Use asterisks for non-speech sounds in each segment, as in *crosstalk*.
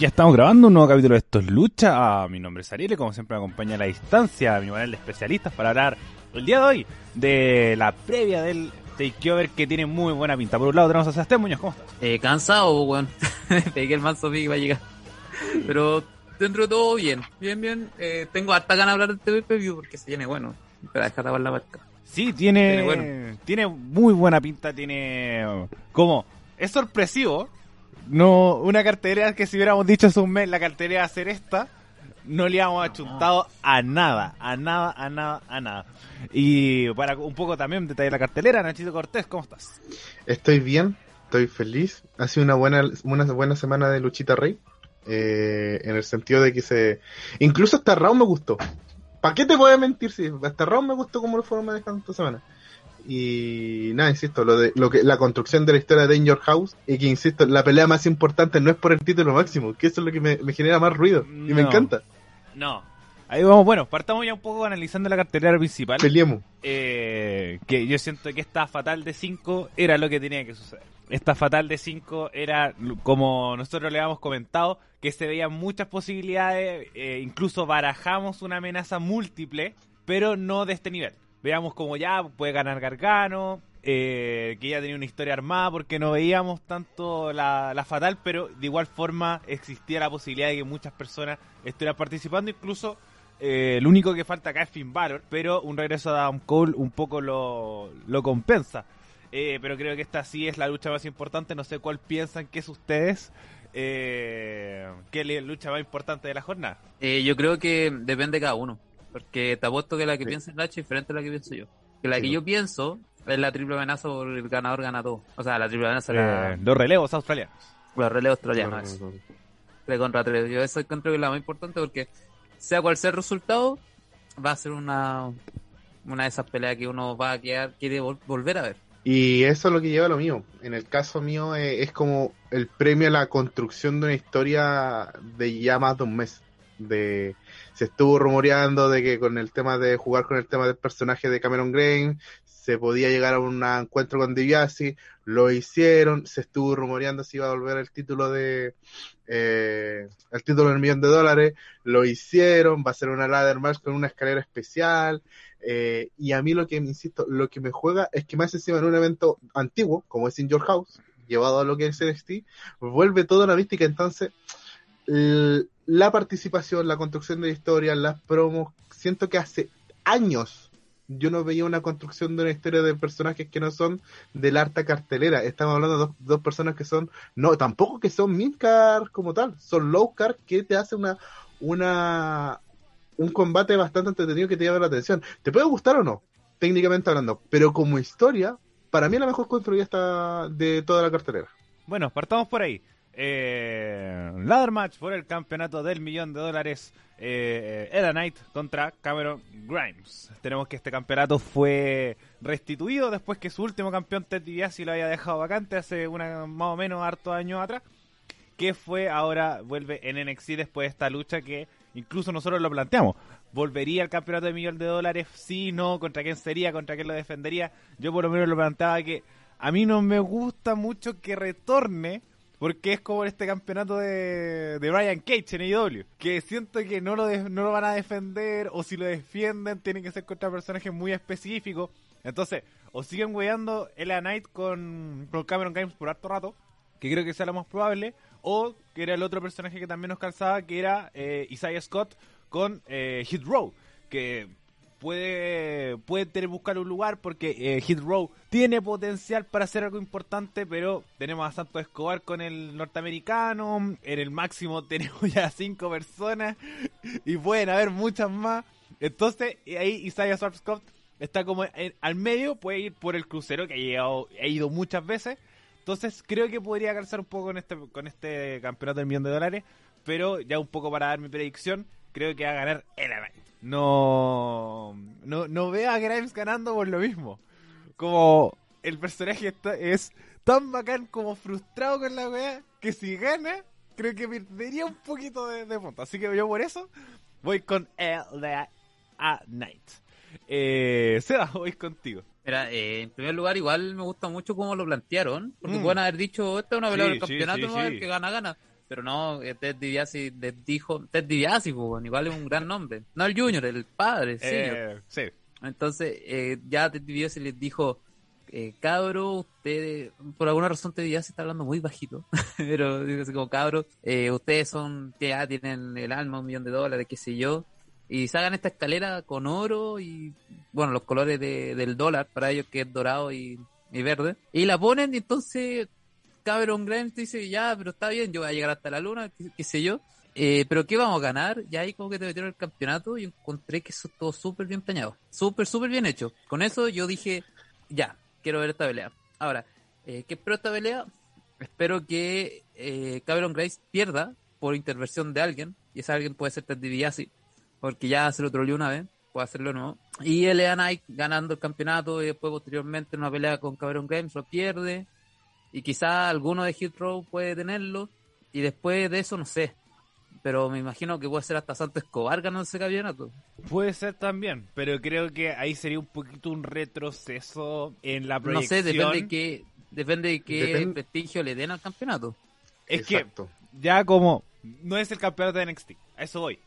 Ya estamos grabando un nuevo capítulo de Esto es Lucha. Ah, mi nombre es Ariel, como siempre me acompaña a la distancia mi panel de especialistas para hablar el día de hoy de la previa del Takeover que tiene muy buena pinta. Por un lado tenemos a Sebastián Muñoz, ¿cómo estás? Eh, cansado, weón. *laughs* Pegué el manso que iba a llegar. Pero dentro de todo bien, bien, bien. Eh, tengo harta ganas de hablar del TV porque se viene bueno. Pero dejar de la marca. Sí, tiene, Tiene bueno. tiene muy buena pinta, tiene como es sorpresivo. No, una cartelera que si hubiéramos dicho hace un mes la cartelera va a ser esta, no le habíamos achuntado a nada, a nada, a nada, a nada. Y para un poco también detallar la cartelera, Nachito Cortés, ¿cómo estás? Estoy bien, estoy feliz. Ha sido una buena, una buena semana de Luchita Rey. eh, en el sentido de que se. Incluso hasta Raw me gustó. ¿Para qué te voy a mentir si hasta Raw me gustó como lo fueron manejando esta semana? Y nada, insisto, lo de lo que la construcción de la historia de Danger House y que insisto, la pelea más importante no es por el título máximo, que eso es lo que me, me genera más ruido y me encanta. No. Ahí vamos, bueno, partamos ya un poco analizando la cartelera principal. Peleemos. eh, que yo siento que esta fatal de 5 era lo que tenía que suceder. Esta fatal de 5 era, como nosotros le habíamos comentado, que se veían muchas posibilidades, eh, incluso barajamos una amenaza múltiple, pero no de este nivel. Veamos como ya puede ganar Gargano, eh, que ya tenía una historia armada porque no veíamos tanto la, la fatal, pero de igual forma existía la posibilidad de que muchas personas estuvieran participando, incluso eh, el único que falta acá es Finn Balor, pero un regreso de Adam Cole un poco lo, lo compensa. Eh, pero creo que esta sí es la lucha más importante. No sé cuál piensan que es ustedes. Eh, ¿Qué lucha más importante de la jornada? Eh, yo creo que depende de cada uno. Porque te apuesto que la que Sí. piensa Nacho es diferente a la que pienso yo. Que la Sí, que no. yo pienso es la triple amenaza por el ganador gana todo. O sea, la triple amenaza Eh, la, los relevos australianos. los relevos No, australianos. no, eso. no, no. 3 contra 3. Yo eso encuentro que es la más importante porque sea cual sea el resultado, va a ser una una de esas peleas que uno va a quedar, quiere vol- volver a ver. Y eso es lo que lleva a lo mío. En el caso mío eh, es como el premio a la construcción de una historia de ya más de un mes. De se estuvo rumoreando de que con el tema de jugar con el tema del personaje de Cameron Grain se podía llegar a un encuentro con DiBiase, lo hicieron, se estuvo rumoreando si iba a volver el título de eh, el título del millón de dólares, lo hicieron, va a ser una ladder match con una escalera especial, eh, y a mí lo que, me insisto, lo que me juega es que más encima en un evento antiguo, como es In Your House, llevado a lo que es NXT, vuelve toda la mística. Entonces, l- la participación, la construcción de la historia, las promos, siento que hace años yo no veía una construcción de una historia de personajes que no son de la harta cartelera. Estamos hablando de dos, dos personas que son, no, tampoco que son midcar como tal, son low card que te hace una, una, un combate bastante entretenido que te llama la atención. ¿Te puede gustar o no? Técnicamente hablando, pero como historia, para mí la mejor construida está de toda la cartelera. Bueno, partamos por ahí. Eh, ladder match por el campeonato del millón de dólares. Eh, Eda Knight contra Cameron Grimes. Tenemos que este campeonato fue restituido después que su último campeón Ted DiBiase lo había dejado vacante hace una más o menos harto años atrás. Que fue ahora vuelve en NXT después de esta lucha que incluso nosotros lo planteamos. ¿Volvería al campeonato de millón de dólares? Sí, no, contra quién sería, contra quién lo defendería. Yo por lo menos lo planteaba que a mí no me gusta mucho que retorne porque es como este campeonato de, de Brian Cage en AEW. Que siento que no lo, de- no lo van a defender o si lo defienden tienen que ser contra personajes muy específicos. Entonces, o siguen weyando LA Knight con, con Cameron Grimes por harto rato, que creo que sea lo más probable, o que era el otro personaje que también nos calzaba, que era eh, Isaiah Scott con eh, Hit Row, que puede, puede tener buscar un lugar porque eh, Hit tiene potencial para hacer algo importante, pero tenemos a Santos Escobar con el norteamericano, en el máximo *laughs* tenemos ya cinco personas y pueden haber muchas más. Entonces, ahí Isaiah Scott está como en- al medio, puede ir por el crucero que ha, llegado, ha ido muchas veces. Entonces creo que podría calzar un poco con este, con este campeonato del millón de dólares. Pero ya un poco para dar mi predicción, creo que va a ganar el Knight. No, no, no veo a Grimes ganando por lo mismo. Como el personaje está- es tan bacán como frustrado con la weá, que si gana, creo que perdería un poquito de, de punto. Así que yo por eso voy con LA Knight. Eh, Seba, voy contigo. Mira, eh, en primer lugar, igual me gusta mucho cómo lo plantearon, porque Mm. pueden haber dicho, esta es una pelea Sí, del campeonato, sí, ¿no? sí. el que gana, gana. Pero no, eh, Ted DiBiase les dijo, Ted DiBiase, pues, bueno, igual es un gran nombre. No el Junior, el padre, el. Eh, sí. Entonces, eh, ya Ted DiBiase les dijo, eh, cabro, ustedes, por alguna razón Ted DiBiase está hablando muy bajito, *laughs* pero así como, cabro, eh, ustedes son, ya tienen el alma, un millón de dólares, qué sé yo, y se hagan esta escalera con oro y, bueno, los colores de- del dólar para ellos que es dorado y, y verde, y la ponen y entonces Cameron Grimes dice, ya, pero está bien, yo voy a llegar hasta la luna, qué, qué sé yo, eh, pero ¿qué vamos a ganar? Y ahí como que te metieron el campeonato y encontré que eso estuvo súper bien planeado, súper, súper bien hecho. Con eso yo dije, ya, quiero ver esta pelea. Ahora, eh, ¿qué espero esta pelea? Espero que eh, Cameron Grimes pierda por intervención de alguien, y ese alguien puede ser Ted DiBiase, porque ya se lo troleó una vez, puede hacerlo nuevo. Y Elea Knight ganando el campeonato y después posteriormente en una pelea con Cameron Grimes lo pierde, y quizá alguno de Hit Row puede tenerlo, y después de eso no sé. Pero me imagino que puede ser hasta Santo Escobar ganando ese campeonato. Puede ser también, pero creo que ahí sería un poquito un retroceso en la No proyección. sé, depende de qué, depende de qué prestigio le den al campeonato. Es Exacto. que ya como no es el campeonato de NXT, a eso voy.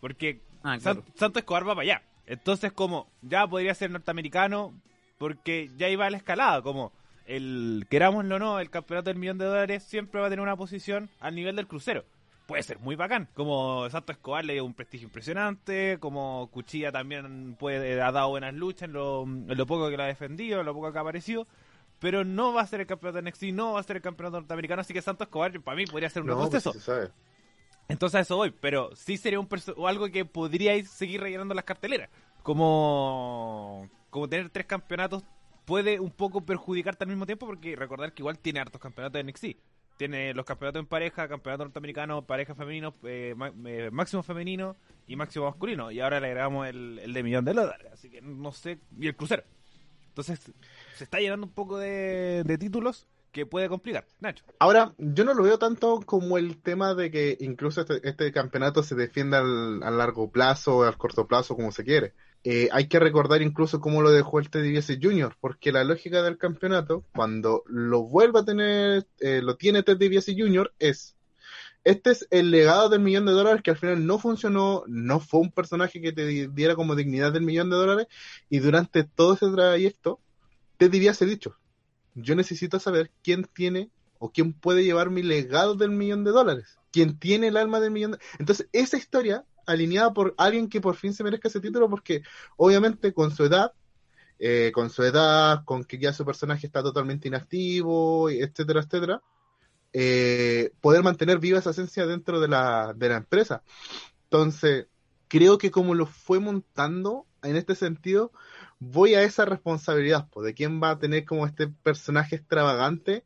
Porque Ah, San- claro. Santo Escobar va para allá. Entonces como ya podría ser norteamericano porque ya iba a la escalada, como el querámoslo o no, el campeonato del millón de dólares siempre va a tener una posición al nivel del crucero. Puede ser muy bacán, como Santo Escobar le dio un prestigio impresionante, como Cuchilla también puede, ha dado buenas luchas en lo, en lo poco que lo ha defendido, en lo poco que ha aparecido, pero no va a ser el campeonato de NXT, no va a ser el campeonato norteamericano, así que Santo Escobar para mí podría ser un No, pues se. Entonces a eso voy, pero sí sería un o algo que podríais seguir rellenando las carteleras. Como, como tener tres campeonatos puede un poco perjudicarte al mismo tiempo porque recordar que igual tiene hartos campeonatos de NXT. Tiene los campeonatos en pareja, campeonato norteamericano, pareja femenino, eh, eh, máximo femenino y máximo masculino. Y ahora le agregamos el, el de millón de dólares. Así que no sé, y el crucero. Entonces se está llenando un poco de, de títulos que puede complicar. Nacho. Ahora, yo no lo veo tanto como el tema de que incluso este, este campeonato se defienda al, a largo plazo al corto plazo, como se quiere. Eh, hay que recordar incluso cómo lo dejó el Teddy DiBiase Jr., porque la lógica del campeonato, cuando lo vuelva a tener, eh, lo tiene Teddy DiBiase Jr., es este es el legado del millón de dólares que al final no funcionó, no fue un personaje que te di- diera como dignidad del millón de dólares y durante todo ese trayecto te dirías he dicho, yo necesito saber quién tiene o quién puede llevar mi legado del millón de dólares, quién tiene el alma del millón de Entonces esa historia alineada por alguien que por fin se merezca ese título porque obviamente con su edad eh, con su edad, con que ya su personaje está totalmente inactivo, etcétera, etcétera, eh, poder mantener viva esa esencia dentro de la, de la empresa. Entonces, creo que como lo fue montando, en este sentido, voy a esa responsabilidad, pues, de quién va a tener como este personaje extravagante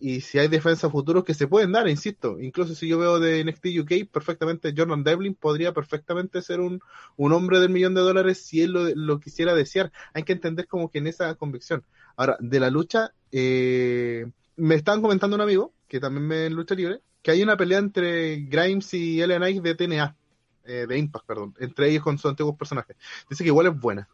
y si hay defensas futuros que se pueden dar, insisto, incluso si yo veo de NXT UK, perfectamente Jordan Devlin podría perfectamente ser un, un hombre del millón de dólares si él lo, quisiera desear. Hay que entender como que en esa convicción. Ahora, de la lucha, eh, me estaban comentando un amigo, que también me en lucha libre, que hay una pelea entre Grimes y Ellen Knight de TNA, eh, de Impact, perdón, entre ellos con sus antiguos personajes. Dice que igual es buena.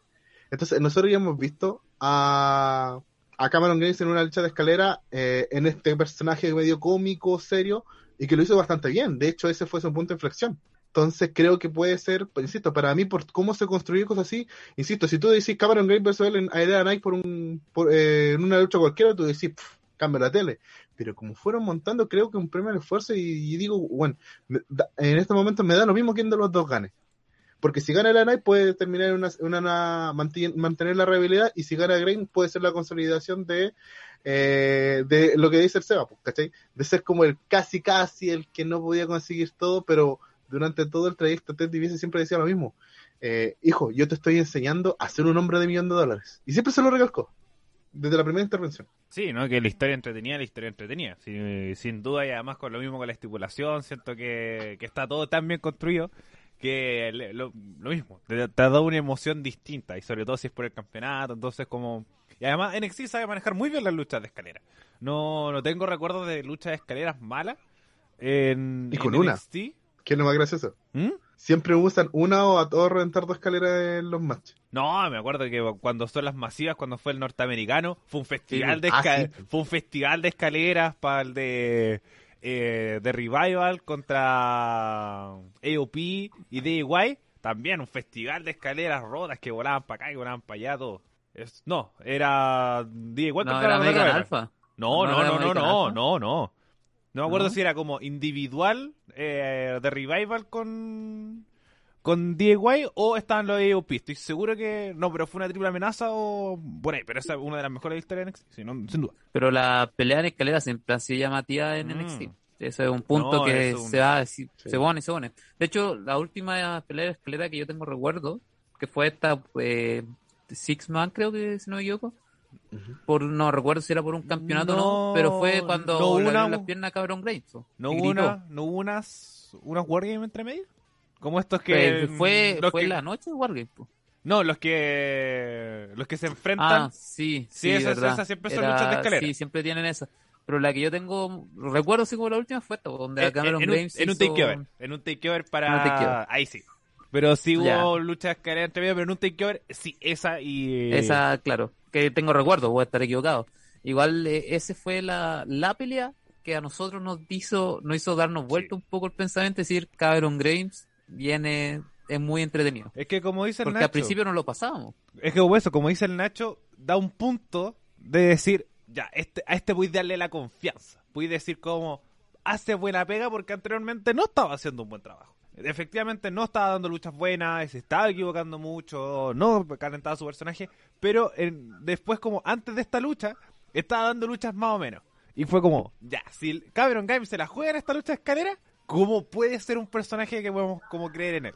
Entonces, nosotros ya hemos visto a, a Cameron Grimes en una lucha de escalera eh, en este personaje medio cómico, serio, y que lo hizo bastante bien. De hecho, ese fue su punto de inflexión. Entonces creo que puede ser, pues, insisto, para mí, por cómo se construyó cosas así, insisto, si tú decís Cameron Grimes versus él en Area Knight por un, por, eh, en una lucha cualquiera, tú decís, "Pff, cambia la tele. Pero como fueron montando, creo que un premio al esfuerzo y, digo, bueno, en este momento me da lo mismo quién de los dos gane. Porque si gana Knight puede terminar una, una- una- mantener la rivalidad y si gana Grimes puede ser la consolidación de, eh, de lo que dice el Seba, pues, ¿cachai? De ser como el casi casi, el que no podía conseguir todo, pero durante todo el trayecto Ted DiBiase siempre decía lo mismo. Eh, hijo, yo te estoy enseñando a ser un hombre de millón de dólares. Y siempre se lo recalcó. Desde la primera intervención. Sí, ¿no? Que la historia entretenida, la historia entretenida. Sí, sin duda, y además con lo mismo con la estipulación, siento que está todo tan bien construido que lo, lo mismo, te, te ha dado una emoción distinta, y sobre todo si es por el campeonato, entonces como... Y además NXT sabe manejar muy bien las luchas de escalera. No, no tengo recuerdos de luchas de escaleras malas en, Y con en una. NXT. ¿Qué es lo más gracioso? ¿Mm? Siempre usan una o a todo reventar dos escaleras en los matches. No, me acuerdo que cuando son las masivas, cuando fue el norteamericano, fue un festival Sí, de ah, sí. fue un festival de escaleras para el de eh, The Revival contra AOP y DIY, también un festival de escaleras rotas que volaban para acá y volaban para allá, todo. Es, no, era DIY No, contra era The. Alpha. No, ¿No no, no, no, no, no, no. No me acuerdo si era como individual eh, de Revival con con DIY o estaban los AOP. Estoy seguro que no, pero fue una triple amenaza o por ahí, pero esa es una de las mejores historias de NXT, sí, no, sin duda. Pero la pelea en escalera siempre ha sido llamativa en Mm. NXT. Eso es un punto No, que un- se va, si- Sí. se pone, se pone. De hecho, la última pelea de escalera que yo tengo recuerdo, que fue esta eh, Six Man, creo que si no me equivoco. Por, no recuerdo si era por un campeonato o no, No, pero fue cuando no una- las piernas a Cabrón Graves. No hubo, una, no hubo unas, unas wargames entre medio. Como estos que. Fue, fue, que- la noche de Wargame. No, los que. Los que se enfrentan. Ah, sí, Sí, sí, esas- esas siempre son luchas de escalera. Sí, siempre tienen esas. Pero la que yo tengo, recuerdo así como la última fue esta, donde en, a Cameron en un, Graves en un hizo- takeover. En un takeover para. Un takeover. Ahí sí. Pero sí hubo Ya. luchas de escalera entre medio, pero en un takeover, sí, esa y. Esa, claro, que tengo recuerdo, voy a estar equivocado. Igual eh, ese fue la, la pelea que a nosotros nos hizo, nos hizo darnos vuelta un poco el pensamiento, decir, Cameron Graves viene, es muy entretenido. Es que como dice el Porque Nacho. al principio no lo pasábamos. Es que como eso, como dice el Nacho, da un punto de decir, ya, este, a este voy a darle la confianza. Voy a decir como, hace buena pega porque anteriormente no estaba haciendo un buen trabajo. Efectivamente no estaba dando luchas buenas, se estaba equivocando mucho, no calentaba su personaje, pero en- después como antes de esta lucha, estaba dando luchas más o menos. Y fue como, ya, si Cameron Games se la juega en esta lucha de escalera, ¿cómo puede ser un personaje que podemos como creer en él?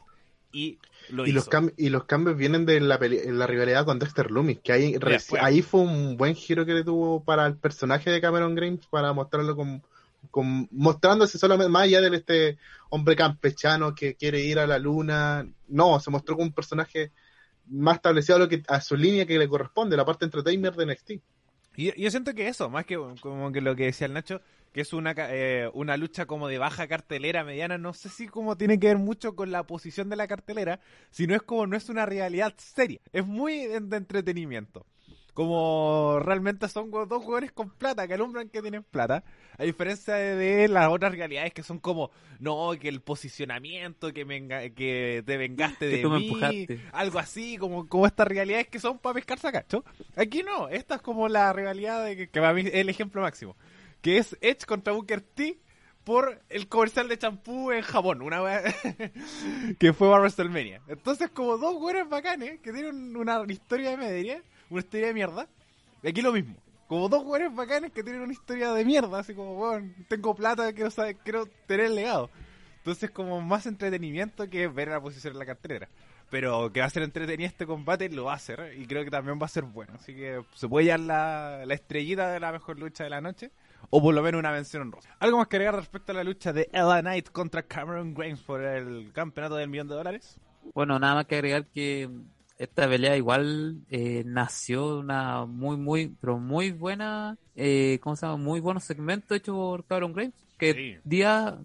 Y lo Y hizo. los, y los cambios vienen de la, la rivalidad con Dexter Loomis, que ahí, ahí fue un buen giro que le tuvo para el personaje de Cameron Grimes para mostrarlo con, con- mostrándose solamente más allá de este hombre campechano que quiere ir a la luna. No, se mostró como un personaje más establecido a, lo que, a su línea que le corresponde, la parte entertainer de NXT. Y yo siento que eso, más que como que lo que decía el Nacho, que es una, eh, una lucha como de baja cartelera mediana, no sé si como tiene que ver mucho con la posición de la cartelera, sino es como no es una realidad seria, es muy de, de entretenimiento. Como realmente son dos jugadores con plata, que alumbran que tienen plata, a diferencia de, de las otras realidades que son como, no, que el posicionamiento, que, me que te vengaste de mí, empujaste. algo así, como, como estas realidades que son para pescar sacacho. Aquí no, esta es como la rivalidad de que, que para mí es el ejemplo máximo. Que es Edge contra Booker T por el comercial de champú en Japón, una wea *laughs* que fue para WrestleMania. Entonces, como dos güeyes bacanes que tienen una historia de media, una historia de mierda. Y aquí lo mismo. Como dos güeyes bacanes que tienen una historia de mierda, así como, weón, tengo plata, quiero, saber, quiero tener el legado. Entonces, como más entretenimiento que ver la posición en la cartera. Pero que va a ser entretenido este combate, lo va a hacer. Y creo que también va a ser bueno. Así que se puede llevar la estrellita de la mejor lucha de la noche. O por lo menos una mención honrosa. ¿Algo más que agregar respecto a la lucha de Ella Knight contra Cameron Grimes por el campeonato del millón de dólares? Bueno, nada más que agregar que esta pelea igual eh, nació de una muy, muy, pero muy buena, eh, ¿cómo se llama? Muy buenos segmentos hechos por Cameron Graves. Que Sí. día,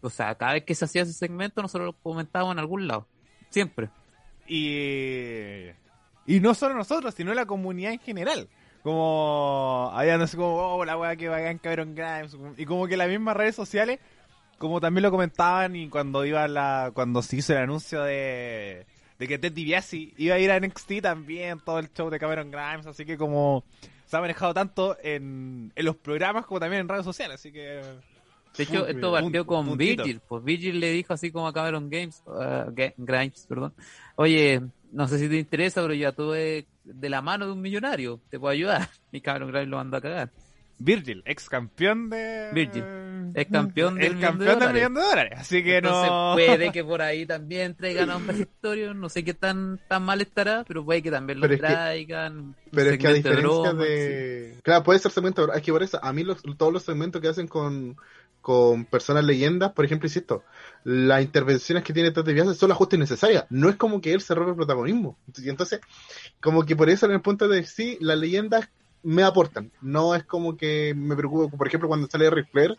o sea, cada vez que se hacía ese segmento nosotros lo comentábamos en algún lado. Siempre. Y, y no solo nosotros, sino la comunidad en general. Como habían así como, oh, la weá que bacán Cameron Grimes. Y como que las mismas redes sociales, como también lo comentaban y cuando iba la, cuando se hizo el anuncio de, de que Ted DiBiase iba a ir a NXT también, todo el show de Cameron Grimes, así que como se ha manejado tanto en, en los programas como también en redes sociales, así que... De hecho, esto partió punto, con puntito. Virgil. Pues Virgil le dijo así como a Cameron Games, uh, Ga- Grimes, perdón. Oye, no sé si te interesa, pero ya tuve de la mano de un millonario. Te puedo ayudar. Y Cameron Grimes lo mandó a cagar. Virgil, ex campeón de... Virgil, ex campeón del el millón de campeón del millón de dólares, así que Entonces no... puede *laughs* que por ahí también traigan a un vejestorio. No sé qué tan, tan mal estará, pero puede que también lo Pero es que- traigan. Pero es que a de diferencia broma, de... Claro, puede ser segmento, es que por eso, a mí los- todos los segmentos que hacen con, con personas leyendas, por ejemplo, insisto, las intervenciones que tiene Ted DiBiase son las justas y necesarias, no es como que él se robe el protagonismo. Y entonces, como que por eso en el punto de sí, las leyendas me aportan, no es como que me preocupo, por ejemplo, cuando sale Ric Flair,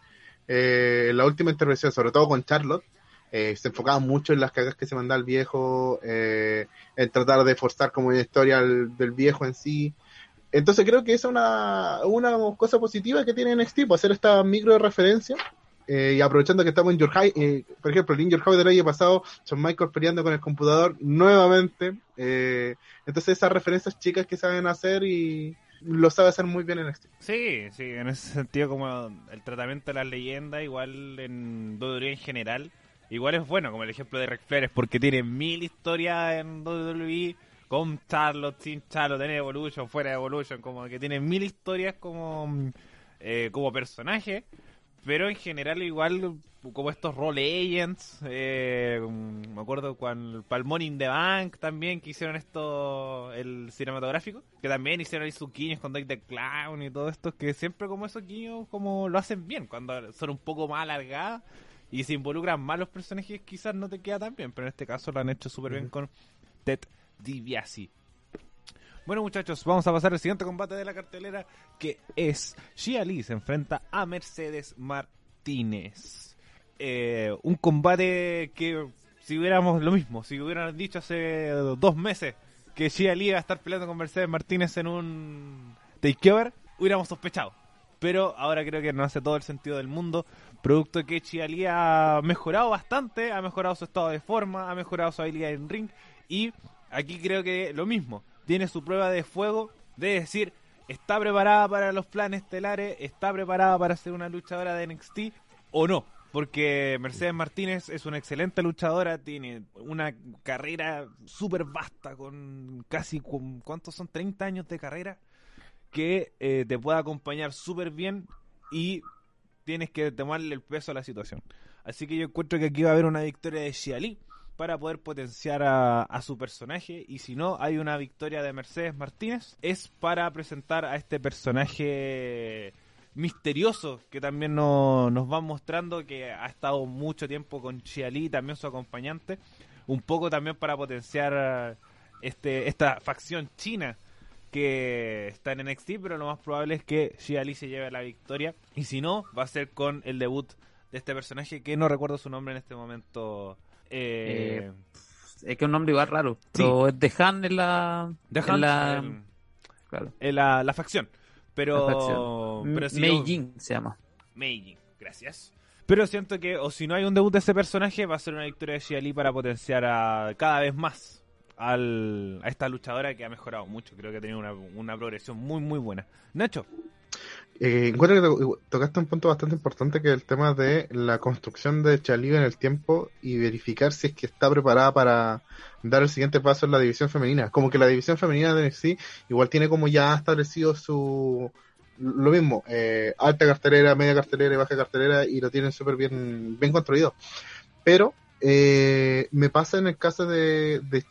eh, la última intervención, sobre todo con Charlotte, eh, se enfocaba mucho en las cagas que se mandaba el viejo, eh, en tratar de forzar como una historia del viejo en sí. Entonces creo que es una, una cosa positiva que tiene NXT, pues hacer esta micro referencia eh, y aprovechando que estamos en Your High, eh, por ejemplo, el In Your High del año pasado, Shawn Michaels peleando con el computador nuevamente. eh, entonces esas referencias chicas que saben hacer y lo sabe hacer muy bien en este. Sí, sí, en ese sentido como el tratamiento de las leyendas, igual en WWE en general, igual es bueno, como el ejemplo de Ric Flair, es porque tiene mil historias en WWE con Charlotte, sin Charlotte, en Evolution, fuera de Evolution, como que tiene mil historias como, eh, como personaje, pero en general igual como estos role agents, eh, me acuerdo cuando para el the Bank también que hicieron esto, el cinematográfico, que también hicieron ahí sus guiños con Dave the Clown y todo esto, que siempre como esos guiños como lo hacen bien, cuando son un poco más alargadas y se involucran más los personajes quizás no te queda tan bien, pero en este caso lo han hecho súper bien con Ted DiBiase. Bueno muchachos, vamos a pasar al siguiente combate de la cartelera que es Shia Lee se enfrenta a Mercedes Martínez. Eh, un combate que si hubiéramos lo mismo, si hubieran dicho hace dos meses que Shia Lee iba a estar peleando con Mercedes Martínez en un takeover, hubiéramos sospechado. Pero ahora creo que no hace todo el sentido del mundo. Producto que Shia Lee ha mejorado bastante, ha mejorado su estado de forma, ha mejorado su habilidad en ring. Y aquí creo que lo mismo. Tiene su prueba de fuego de decir, está preparada para los planes estelares, está preparada para ser una luchadora de NXT o no. Porque Mercedes Martínez es una excelente luchadora, tiene una carrera súper vasta, con casi, ¿cuántos son? 30 años de carrera, que eh, te puede acompañar súper bien y tienes que tomarle el peso a la situación. Así que yo encuentro que aquí va a haber una victoria de Xia Li para poder potenciar a, su personaje. Y si no hay una victoria de Mercedes Martínez. Es para presentar a este personaje misterioso que también no- nos va mostrando que ha estado mucho tiempo con Xia Li, también su acompañante, un poco también para potenciar este esta facción china que está en NXT, pero lo más probable es que Xia Li se lleve la victoria. Y si no va a ser con el debut de este personaje que no recuerdo su nombre en este momento. Eh, Es que es un nombre igual raro. Pero es de Han en la. The en Hunt, la, el- claro, en la, la facción. Pero, la facción. pero si Mei yo- Jin se llama. Meijin, gracias. Pero siento que, o si no hay un debut de ese personaje, va a ser una victoria de Li para potenciar a, cada vez más al, a esta luchadora que ha mejorado mucho. Creo que ha tenido una, una progresión muy, muy buena. Nacho, Eh, encuentro que to- tocaste un punto bastante importante que es el tema de la construcción de Chaliva en el tiempo y verificar si es que está preparada para dar el siguiente paso en la división femenina. Como que la división femenina de NXT igual tiene como ya establecido su... Lo mismo, eh, alta cartelera, media cartelera y baja cartelera y lo tienen súper bien, bien construido. Pero eh, me pasa en el caso de, de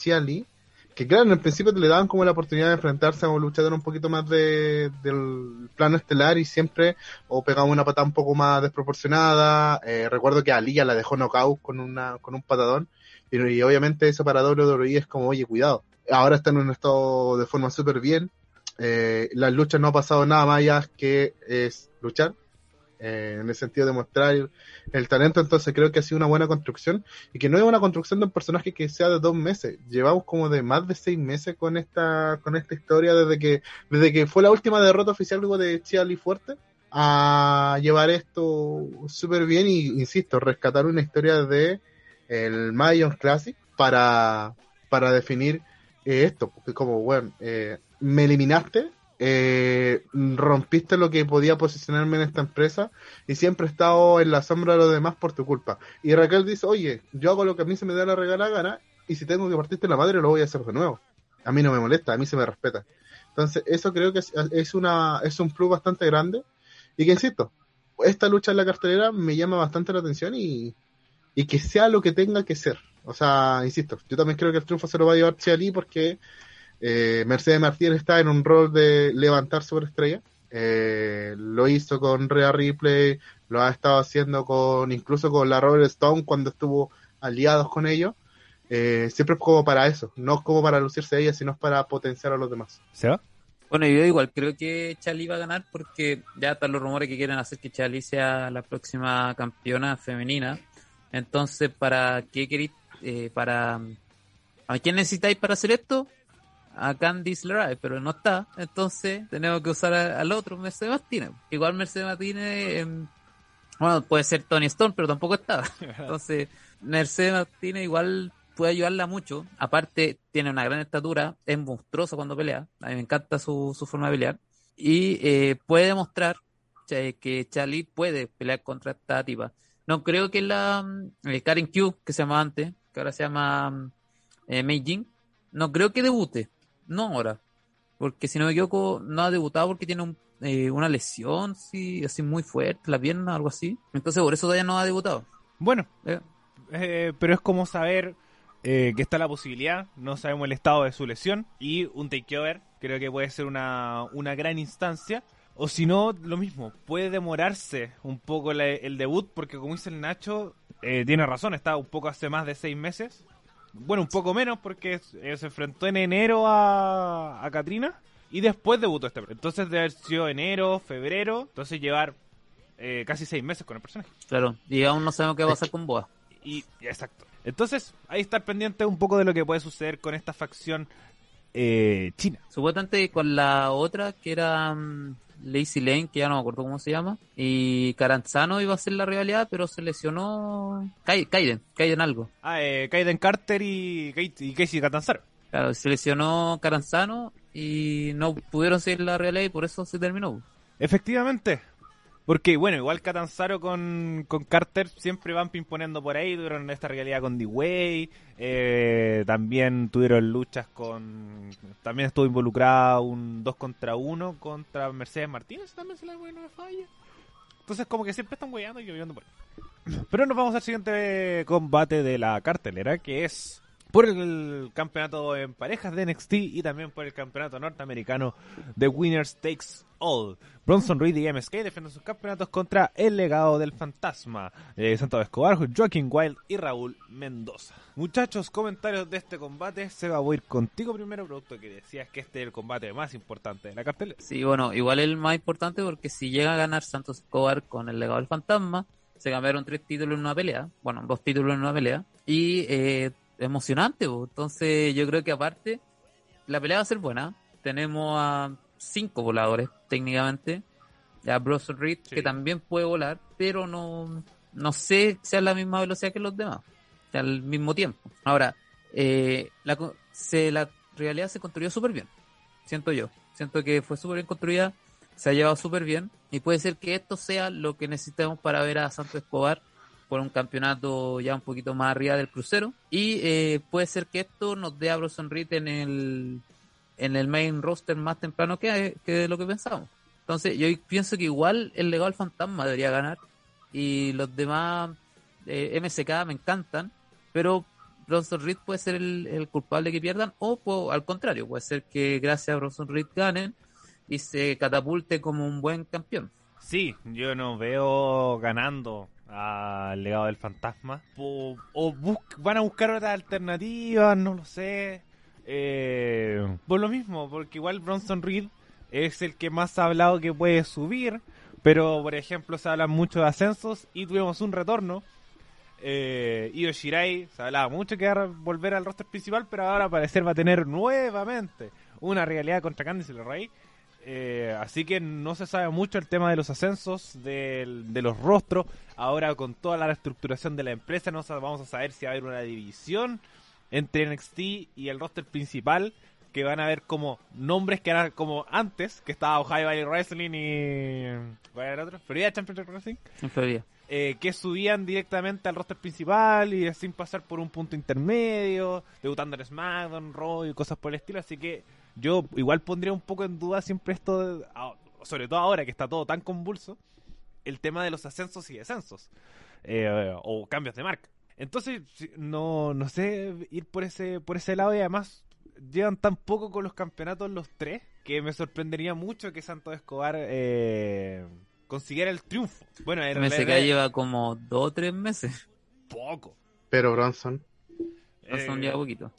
que claro, en el principio le daban como la oportunidad de enfrentarse a un luchador un poquito más de, del plano estelar y siempre o pegaba una patada un poco más desproporcionada. Eh, recuerdo que Ali ya la dejó knockout con, una, con un patadón y, y obviamente eso para WWE es como, oye, cuidado. Ahora está en un estado de forma súper bien. Eh, las luchas no ha pasado nada más que es luchar. Eh, en el sentido de mostrar el, talento, entonces creo que ha sido una buena construcción y que no es una construcción de un personaje que sea de dos meses. Llevamos como de más de seis meses con esta con esta historia desde que desde que fue la última derrota oficial luego de Chia Lee Fuerte a llevar esto súper bien y insisto rescatar una historia de el Mayon Classic para para definir eh, esto porque como bueno eh, me eliminaste eh, rompiste lo que podía posicionarme en esta empresa y siempre he estado en la sombra de los demás por tu culpa. Y Raquel dice, oye, yo hago lo que a mí se me da la regala gana y si tengo que partirte la madre lo voy a hacer de nuevo. A mí no me molesta, a mí se me respeta. Entonces, eso creo que es, es una es un plus bastante grande y que, insisto, esta lucha en la cartelera me llama bastante la atención y, y que sea lo que tenga que ser. O sea, insisto, yo también creo que el triunfo se lo va a llevar Chia Lee porque eh, Mercedes Martínez está en un rol de levantar superestrella. Eh, lo hizo con Rhea Ripley, lo ha estado haciendo con incluso con la Robert Stone cuando estuvo aliados con ellos. Eh, siempre es como para eso, no es como para lucirse a ella, sino es para potenciar a los demás. ¿se va? Bueno, yo igual creo que Chali va a ganar porque ya están los rumores que quieren hacer que Chali sea la próxima campeona femenina. Entonces, ¿para qué queréis? eh, para ¿A quién necesitáis para hacer esto? A Candice LeRae, pero no está. Entonces, tenemos que usar a- al otro, Mercedes Martínez. Igual Mercedes Martínez em, Bueno, puede ser Tony Stone, pero tampoco está. *laughs* *laughs* Entonces, Mercedes Martínez igual puede ayudarla mucho. Aparte, tiene una gran estatura, es monstruoso cuando pelea. A mí me encanta su, su forma de pelear. Y eh, puede demostrar que Charlie puede pelear contra esta tipa. No creo que la mm, eh, Karen Q, que se llama antes, que ahora se llama mm, eh, Mei Jin, no creo que debute. No ahora. Porque si no me equivoco, no ha debutado porque tiene un, eh, una lesión, sí, así muy fuerte, la pierna, algo así. Entonces por eso todavía no ha debutado. Bueno, Eh, eh, pero es como saber eh, que está la posibilidad, no sabemos el estado de su lesión y un takeover creo que puede ser una, una gran instancia. O si no, lo mismo, puede demorarse un poco la- el debut porque como dice el Nacho, eh, tiene razón, está un poco hace más de seis meses. Bueno, un poco menos porque eh, se enfrentó en enero a, a Katrina y después debutó este. Entonces debe haber sido enero, febrero, entonces llevar eh, casi seis meses con el personaje. claro, y aún no sabemos qué va a pasar con Boa. Y exacto. Entonces, ahí estar pendiente un poco de lo que puede suceder con esta facción eh, china. Supuestamente con la otra, que era mm, Lazy Lane, que ya no me acuerdo cómo se llama, y Caranzano iba a ser la rivalidad, pero se lesionó Kai- Kaiden, Kaiden algo. Ah, eh, Kaiden Carter y, y Casey Catanzaro. Claro, se lesionó Caranzano y no pudieron seguir la rivalidad y por eso se terminó. Efectivamente. Porque, bueno, igual Catanzaro con, con Carter siempre van pimponeando por ahí. Tuvieron esta realidad con D-Way. eh, también tuvieron luchas con. También estuvo involucrada un 2 contra 1 contra Mercedes Martínez. También se la no me falla. Entonces, como que siempre están weyando y lloviendo por ahí. *clears throat* Pero nos vamos al siguiente combate de la cartelera, que es por el campeonato en parejas de NXT y también por el campeonato norteamericano de Winners Takes All. Bronson Reed y MSK defienden sus campeonatos contra el legado del fantasma de Santo Escobar, Joaquín Wild y Raúl Mendoza. Muchachos, comentarios de este combate. Seba, voy a ir contigo primero, producto que decías que este es el combate más importante de la cartelera. Sí, bueno, igual el más importante porque si llega a ganar Santos Escobar con el legado del fantasma, se cambiaron tres títulos en una pelea, bueno, dos títulos en una pelea, y eh, emocionante, bo. entonces yo creo que aparte, la pelea va a ser buena, tenemos a cinco voladores técnicamente, a Bronson Reed, Sí. que también puede volar, pero no, no sé si a la misma velocidad que los demás, al mismo tiempo. Ahora, eh, la, se, la realidad se construyó súper bien siento yo. Siento que fue súper bien construida, se ha llevado súper bien y puede ser que esto sea lo que necesitamos para ver a Santos Escobar por un campeonato ya un poquito más arriba del crucero y eh, puede ser que esto nos dé a Bronson Reed en el en el main roster más temprano que, que lo que pensábamos. Entonces yo pienso que igual el legado del fantasma debería ganar y los demás eh, MSK me encantan, pero Bronson Reed puede ser el, el culpable que pierdan, o al contrario, puede ser que gracias a Bronson Reed ganen y se catapulte como un buen campeón. Sí, yo no veo ganando al legado del fantasma. O, o bus- van a buscar otras alternativas, no lo sé. Eh, por lo mismo, porque igual Bronson Reed es el que más ha hablado que puede subir. Pero, por ejemplo, se habla mucho de ascensos y tuvimos un retorno. Eh, Io Shirai se hablaba mucho que va a volver al roster principal, pero ahora al parecer va a tener nuevamente una realidad contra Candice LeRae. Eh, así que no se sabe mucho el tema de los ascensos, del- de los rostros. Ahora con toda la reestructuración de la empresa no vamos a saber si va a haber una división entre NXT y el roster principal. Que van a haber como nombres que eran como antes, que estaba Ohio Valley Wrestling y... ¿Cuál era el otro? Florida Championship Wrestling En Florida. eh, que subían directamente al roster principal y sin pasar por un punto intermedio, debutando en SmackDown, Raw y cosas por el estilo. Así que yo igual pondría un poco en duda siempre esto, de- sobre todo ahora que está todo tan convulso, el tema de los ascensos y descensos eh, o cambios de marca. Entonces, no, no sé ir por ese, por ese lado y además llevan tan poco con los campeonatos los tres que me sorprendería mucho que Santos Escobar eh, consiguiera el triunfo. Bueno, en realidad- lleva como dos o tres meses. poco. Pero Bronson, No son Eh, ya poquito.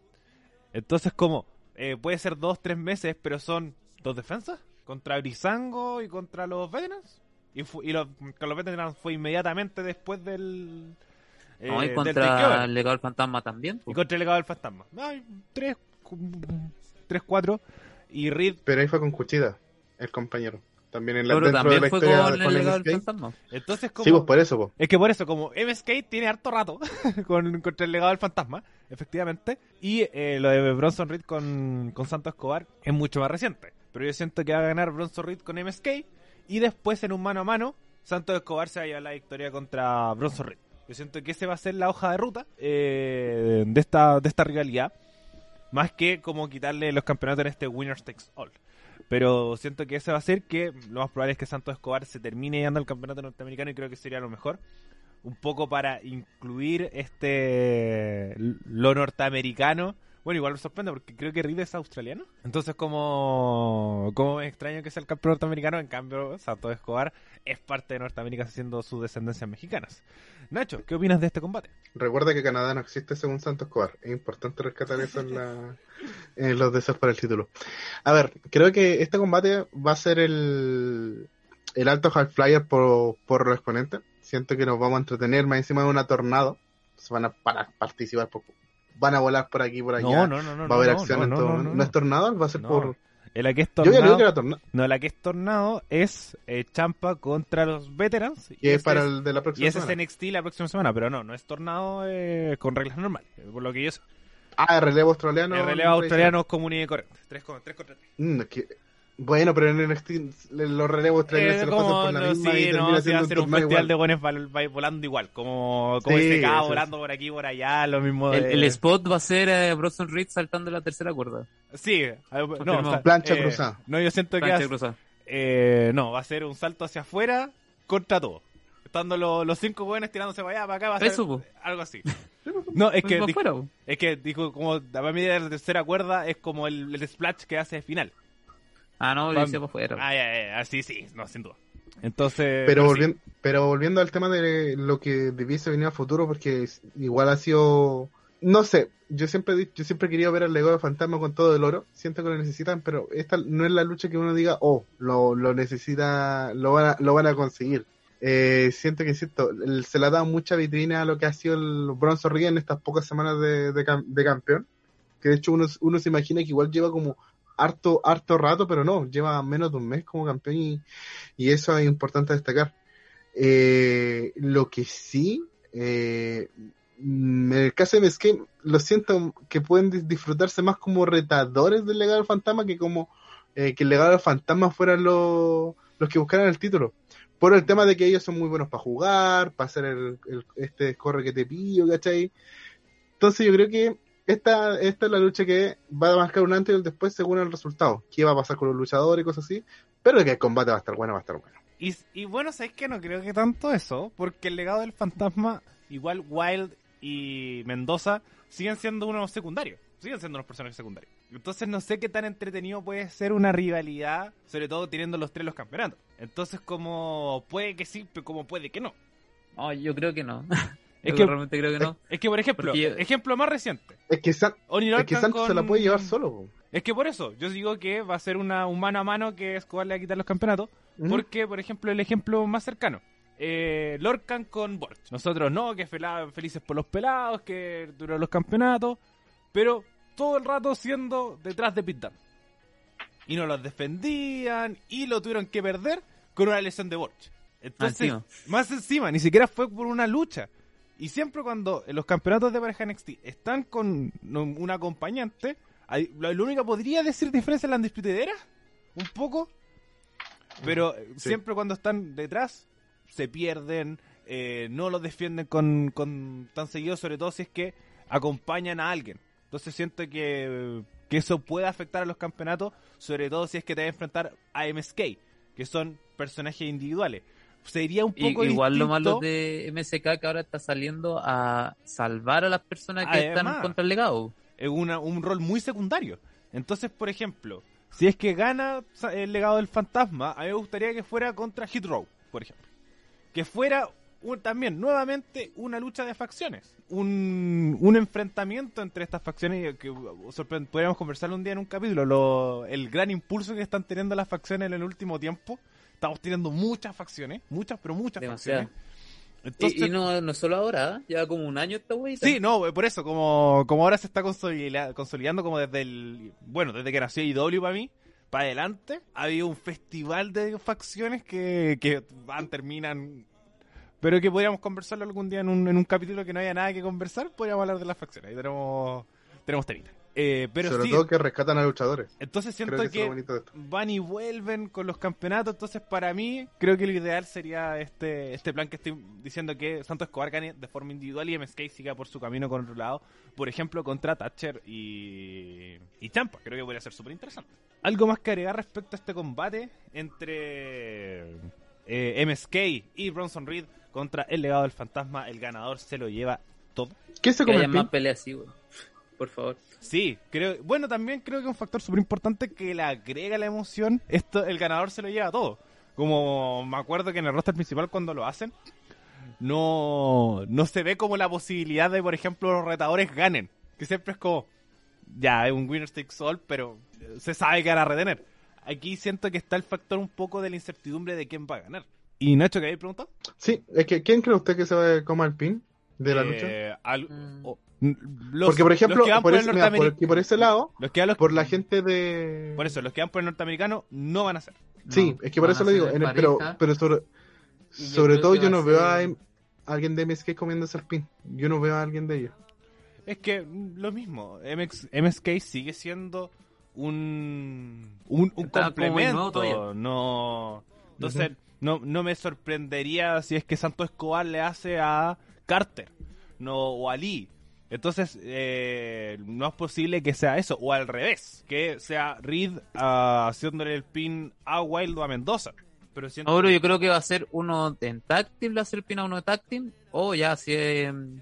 entonces, como eh, puede ser dos, tres meses, pero son dos defensas contra Brizango y contra los Veterans. Y los, con los Veterans fue inmediatamente después del. Eh, No, y del contra el legado del fantasma también. Y po. contra el legado del fantasma. Ay, tres, tres, cuatro. Y Reed, pero ahí fue con Cuchida, el compañero. También en la, Pero dentro de también la fue historia con con el legado del fantasma. Entonces, como... Sí, pues por eso, pues. Es que por eso, como MSK tiene harto rato *laughs* con, contra el legado del fantasma, efectivamente, y eh, lo de Bronson Reed con, con Santo Escobar es mucho más reciente. Pero yo siento que va a ganar Bronson Reed con MSK y después en un mano a mano, Santos Escobar se va a llevar la victoria contra Bronson Reed. Yo siento que ese va a ser la hoja de ruta eh, de, esta, de esta rivalidad, más que como quitarle los campeonatos en este Winners Takes All. Pero siento que ese va a ser que lo más probable es que Santos Escobar se termine dando el campeonato norteamericano y creo que sería lo mejor. Un poco para incluir este lo norteamericano. Bueno, igual me sorprende porque creo que Reed es australiano. Entonces, como, como es extraño que sea el campeón norteamericano, en cambio, Santos Escobar es parte de Norteamérica haciendo sus descendencias mexicanas. Nacho, ¿qué opinas de este combate? Recuerda que Canadá no existe según Santos Escobar. Es importante rescatar eso en, la, *laughs* en los deseos para el título. A ver, creo que este combate va a ser el, el alto high flyer por, por los exponentes. Siento que nos vamos a entretener más encima de una tornado. Se van a para participar, por- van a volar por aquí por allá. No, no, no, no. va a haber no, acción no, en no, todo. no, No, no, ¿No no. es tornado? Va a ser por. En la que es tornado, que era tornado. no, la que es tornado es eh, Champa contra los veterans. Y es para el de la Y próxima ese es. NXT la próxima semana, pero no, no es tornado eh, con reglas normales, eh, por lo que yo sé. Ah, el relevo australiano. el relevo australiano es común y correcto. 3 con 3 contra 3. Bueno, pero en NXT los relevos se los pasan por la Eh, no, misma y sí, termina no, si siendo va a un ser un torneo festival igual. de buenos volando igual, como, como Sí, SK volando por aquí por allá, lo mismo El, de... el spot va a ser eh, Bronson Reed saltando la tercera cuerda. Sí, eh, no, Confirmado. o sea, Plancha eh, cruzada. No, yo siento que hace- cruzada. eh, no, va a ser un salto hacia afuera contra todo. Estando lo- los cinco buenos tirándose para allá, para acá, va a ser Eso, algo así. *laughs* No, es Pues que, va di- afuera, po. es que dijo, como, para mí la tercera cuerda es como el, el splash que hace al final. Ah, no, Pam. lo hice para afuera. Ah, ya, ya, ya, sí, sí, no, sin duda. Entonces, Pero sí. volviendo, pero volviendo al tema de lo que debiese venir a futuro, porque igual ha sido, no sé, yo siempre he dicho- yo siempre he querido ver al legado de Fantasma con todo el oro, siento que lo necesitan, pero esta no es la lucha que uno diga, oh, lo, lo necesita, lo van a, lo van a conseguir. Eh, siento que insisto, el- se le ha dado mucha vitrina a lo que ha sido el Bronson Reed en estas pocas semanas de, de campeón, que de hecho uno, uno se imagina que igual lleva como harto, harto rato, pero no, lleva menos de un mes como campeón y, y eso es importante destacar. Eh, lo que sí, eh, en el caso de MSK, lo siento que pueden dis- disfrutarse más como retadores del legado del fantasma que como eh, que el legado del fantasma fueran los, los que buscaran el título. Por el tema de que ellos son muy buenos para jugar, para hacer el, el- este corre que te pillo, ¿cachai? Entonces yo creo que esta, esta es la lucha que va a marcar un antes y un después según el resultado. ¿Qué va a pasar con los luchadores y cosas así? Pero que el combate va a estar bueno, va a estar bueno. Y, y bueno, ¿sabes qué? No creo que tanto eso, porque el legado del fantasma, igual Wild y Mendoza, siguen siendo unos secundarios. Siguen siendo unos personajes secundarios. Entonces no sé qué tan entretenido puede ser una rivalidad, sobre todo teniendo los tres los campeonatos. Entonces como puede que sí, pero como puede que no. No, yo creo que no. *laughs* Es que- realmente creo que no. Es que, por ejemplo, yo- ejemplo más reciente. Es que, San- es que Santos se la puede llevar solo. Es que por eso, yo digo que va a ser una, un mano a mano que Escobar le va a quitar los campeonatos. Porque, por ejemplo, el ejemplo más cercano. Eh, Lorcan con Borch. Nosotros no, que felices por los pelados, que duraron los campeonatos. Pero todo el rato siendo detrás de Pit. Y no los defendían y lo tuvieron que perder con una lesión de Borch. Entonces, encima. más encima, ni siquiera fue por una lucha. Y siempre cuando en los campeonatos de pareja NXT están con un acompañante, hay- lo, único que podría decir diferencia es la disputedera, un poco. Pero eh, Sí. siempre cuando están detrás, se pierden, eh, no los defienden con, con tan seguido, sobre todo si es que acompañan a alguien. Entonces siento que, que eso puede afectar a los campeonatos, sobre todo si es que te vas a enfrentar a MSK, que son personajes individuales. Sería un Y- poco igual lo malo de MSK que ahora está saliendo a salvar a las personas que Además. están contra el legado. es una- un rol muy secundario. Entonces, por ejemplo, si es que gana el legado del fantasma, a mí me gustaría que fuera contra Hit Row, por ejemplo. Que fuera un- también, nuevamente, una lucha de facciones. Un, un enfrentamiento entre estas facciones que podríamos conversar un día en un capítulo. Lo- el gran impulso que están teniendo las facciones en el último tiempo. Estamos teniendo muchas facciones, muchas, pero muchas Demasiado. facciones. Entonces, y, y no, no solo ahora, ¿eh? lleva como un año esta wey. Sí, no, por eso, como, como ahora se está consolida- consolidando como desde el, bueno, desde que nació IW para mí, para adelante, ha habido un festival de facciones que, que van, terminan pero que podríamos conversarlo algún día en un, en un capítulo que no haya nada que conversar, podríamos hablar de las facciones. Ahí tenemos, tenemos temita. Eh, pero Sobre sí, todo que rescatan a luchadores. entonces siento Creo que, que, van y vuelven con los campeonatos. Entonces, para mí, creo que lo ideal sería este este plan que estoy diciendo que Santos Escobar gane de forma individual y MSK siga por su camino con otro lado. Por ejemplo, contra Thatcher y, y Champa. Creo que podría ser súper interesante. Algo más que agregar respecto a este combate entre eh, MSK y Bronson Reed contra el legado del fantasma. El ganador se lo lleva todo. ¿Qué se Que come haya el más peleas así, weón. Por favor. Sí, creo, bueno, también creo que un factor súper importante que le agrega la emoción, esto, el ganador se lo lleva todo. Como me acuerdo que en el roster principal cuando lo hacen, no, no se ve como la posibilidad de, por ejemplo, los retadores ganen. Que siempre es como, ya, es un winner takes all, pero se sabe que van a retener. Aquí siento que está el factor un poco de la incertidumbre de quién va a ganar. ¿Y Nacho, qué habéis preguntado? Sí, es que ¿quién cree usted que se va a comer el pin de la lucha? Eh, al- Mm. o- los- Porque, por ejemplo, los que van por, por, ese, el mira, por, norteameri- por ese lado, los que van los- por la gente de... Por eso, los que van por el norteamericano no van a ser. Sí, No, es que por eso lo digo. en el- pero, pero sobre, yo todo yo no veo a em- alguien de MSK comiéndose el pin. Yo no veo a alguien de ellos. Es que mm, lo mismo, MX, MSK sigue siendo un, un, complemento. No, entonces, no, no me sorprendería si es que Santos Escobar le hace a Carter no, o a Lee. Entonces, eh, no es posible que sea eso, o al revés, que sea Reed ah, haciéndole el pin a Wild o a Mendoza. Pero siento Ahora que- yo creo que va a ser uno en táctil, va a ser el pin a uno de táctil, o ya si es mm,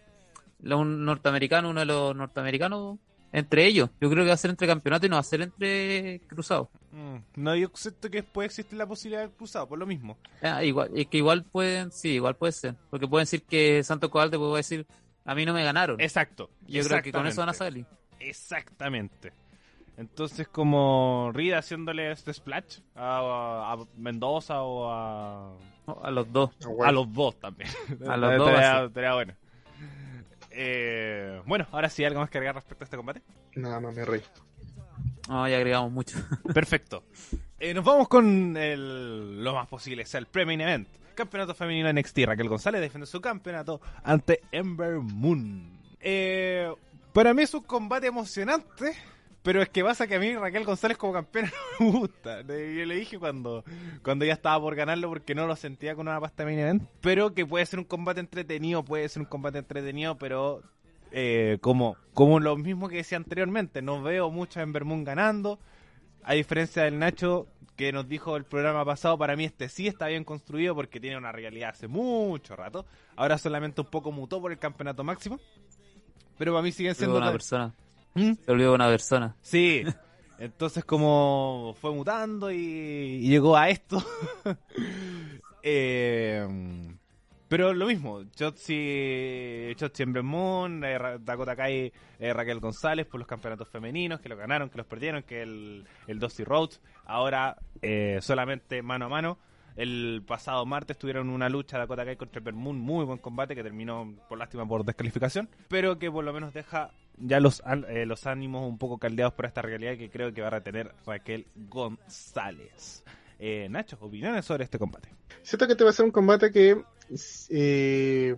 la- un norteamericano, uno de los norteamericanos, entre ellos. Yo creo que va a ser entre campeonato y no va a ser entre cruzados. Mm, no, yo siento que puede existir la posibilidad de cruzado, por lo mismo. Ah, igual, es que igual pueden, sí, igual puede ser. Porque pueden decir que Santo Coal te puede decir, a mí no me ganaron. Exacto. Yo creo que con eso van a salir. Exactamente. Entonces, como Reed haciéndole este splash a, a Mendoza o a, No, A los dos. a los dos también. A los *laughs* dos, Estaría- así. estaría bueno. Eh, bueno, ahora sí, algo más que agregar respecto a este combate. Nada más me reí. No, ya agregamos mucho. *laughs* Perfecto. Eh, nos vamos con el, lo más posible, sea el pre-main event. Campeonato femenino NXT. Raquel González defiende su campeonato ante Ember Moon. Eh, para mí es un combate emocionante, pero es que pasa que a mí Raquel González como campeona *laughs* no me gusta. Yo le dije cuando, cuando ya estaba por ganarlo porque no lo sentía con una pasta de main event. Pero que puede ser un combate entretenido, puede ser un combate entretenido, pero eh, como, como lo mismo que decía anteriormente, no veo mucho a Ember Moon ganando. A diferencia del Nacho que nos dijo el programa pasado, para mí este sí está bien construido porque tiene una realidad hace mucho rato. Ahora solamente un poco mutó por el campeonato máximo. Pero para mí siguen siendo... una persona. ¿Mm? Se olvidó una persona. Sí. *laughs* Entonces como fue mutando y, y llegó a esto. *laughs* Eh, pero lo mismo, Chotzi, Chotzi Ember Moon, eh, Dakota Kai, eh, Raquel González por los campeonatos femeninos, que lo ganaron, que los perdieron, que el, el Dusty Rhodes. Ahora eh, solamente mano a mano. El pasado martes tuvieron una lucha Dakota Kai contra Ember Moon, muy buen combate que terminó por lástima por descalificación, pero que por lo menos deja ya los, eh, los ánimos un poco caldeados por esta realidad que creo que va a retener Raquel González. Eh, Nacho, opiniones sobre este combate. Siento que te va a ser un combate que. eh,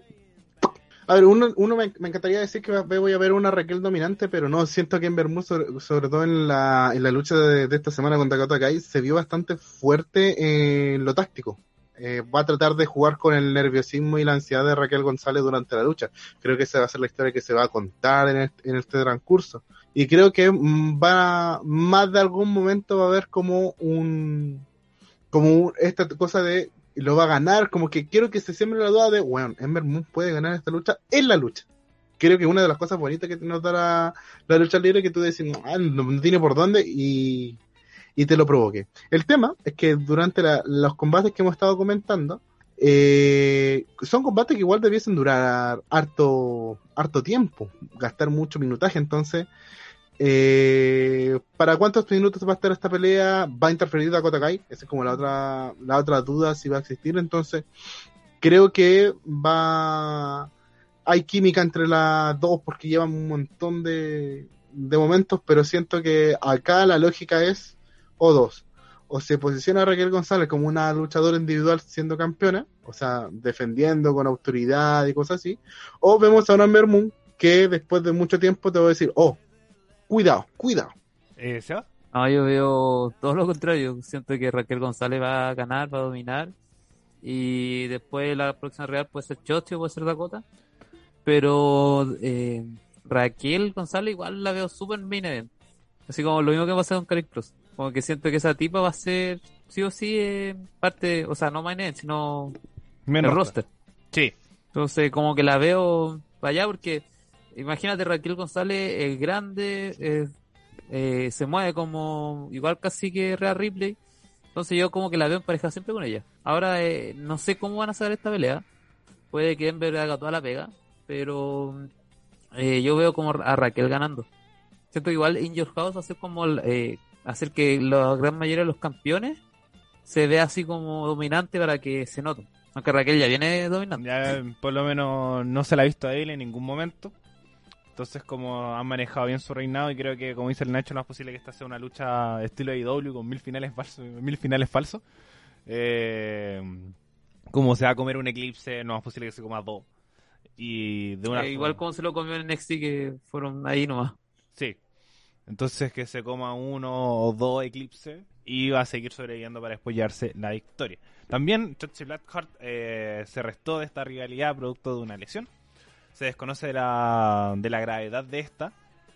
a ver, uno, uno me, encantaría decir que voy a ver una Raquel dominante, pero no, siento que en Bermud, sobre, todo en la, en la lucha de, esta semana con Dakota Kai, se vio bastante fuerte en lo táctico. Eh, va a tratar de jugar con el nerviosismo y la ansiedad de Raquel González durante la lucha. Creo que esa va a ser la historia que se va a contar en este, en este transcurso. Y creo que mm, va, más de algún momento va a haber como un, como esta cosa de lo va a ganar, como que quiero que se siembre la duda de, bueno, Ember Moon puede ganar esta lucha en la lucha. Creo que una de las cosas bonitas que nos da la, la lucha libre que tú decís, ah, no, no tiene por dónde y, y te lo provoque. El tema es que durante la- los combates que hemos estado comentando, eh, son combates que igual debiesen durar harto, harto tiempo, gastar mucho minutaje, entonces eh, ¿Para cuántos minutos va a estar esta pelea? ¿Va a interferir Dakota Kai? Esa es como la otra, la otra duda si va a existir. Entonces, creo que va. Hay química entre las dos porque llevan un montón de, de momentos, pero siento que acá la lógica es o dos. O se posiciona a Raquel González como una luchadora individual siendo campeona, o sea, defendiendo con autoridad y cosas así. O vemos a una Amber Moon que después de mucho tiempo te va a decir, oh, cuidado, cuidado. Eh, ¿Seba? No, yo veo todo lo contrario. Siento que Raquel González va a ganar, va a dominar. Y después la próxima real puede ser Chotio, puede ser Dakota. Pero eh, Raquel González igual la veo súper main event. Así como lo mismo que va a hacer con Karen Cross. Como que siento que esa tipa va a ser sí o sí eh, parte, o sea, no main event, sino Menos el roster. Sí. Entonces, como que la veo para allá porque imagínate Raquel González, el grande, eh, eh, se mueve como igual casi que Rhea Ripley. Entonces yo como que la veo en pareja siempre con ella. Ahora eh, no sé cómo van a saber esta pelea. Puede que Ember haga toda la pega, pero eh, yo veo como a Raquel ganando. Siento que igual In Your House hacer como el, eh, hacer que la gran mayoría de los campeones se vea así como dominante para que se note. Aunque Raquel ya viene dominando. Ya por lo menos no se la ha visto a él en ningún momento. Entonces, como han manejado bien su reinado, y creo que, como dice el Nacho, no es posible que esta sea una lucha estilo IW con mil finales falsos. Mil finales falsos. Eh, como se va a comer un eclipse, no es posible que se coma dos. Y de una Eh, igual como se lo comió en NXT que fueron ahí nomás. Sí. Entonces que se coma uno o dos eclipses y va a seguir sobreviviendo para después llevarse la victoria. También Shotzi Blackheart eh, se restó de esta rivalidad producto de una lesión. Se desconoce de la, de la gravedad de esta,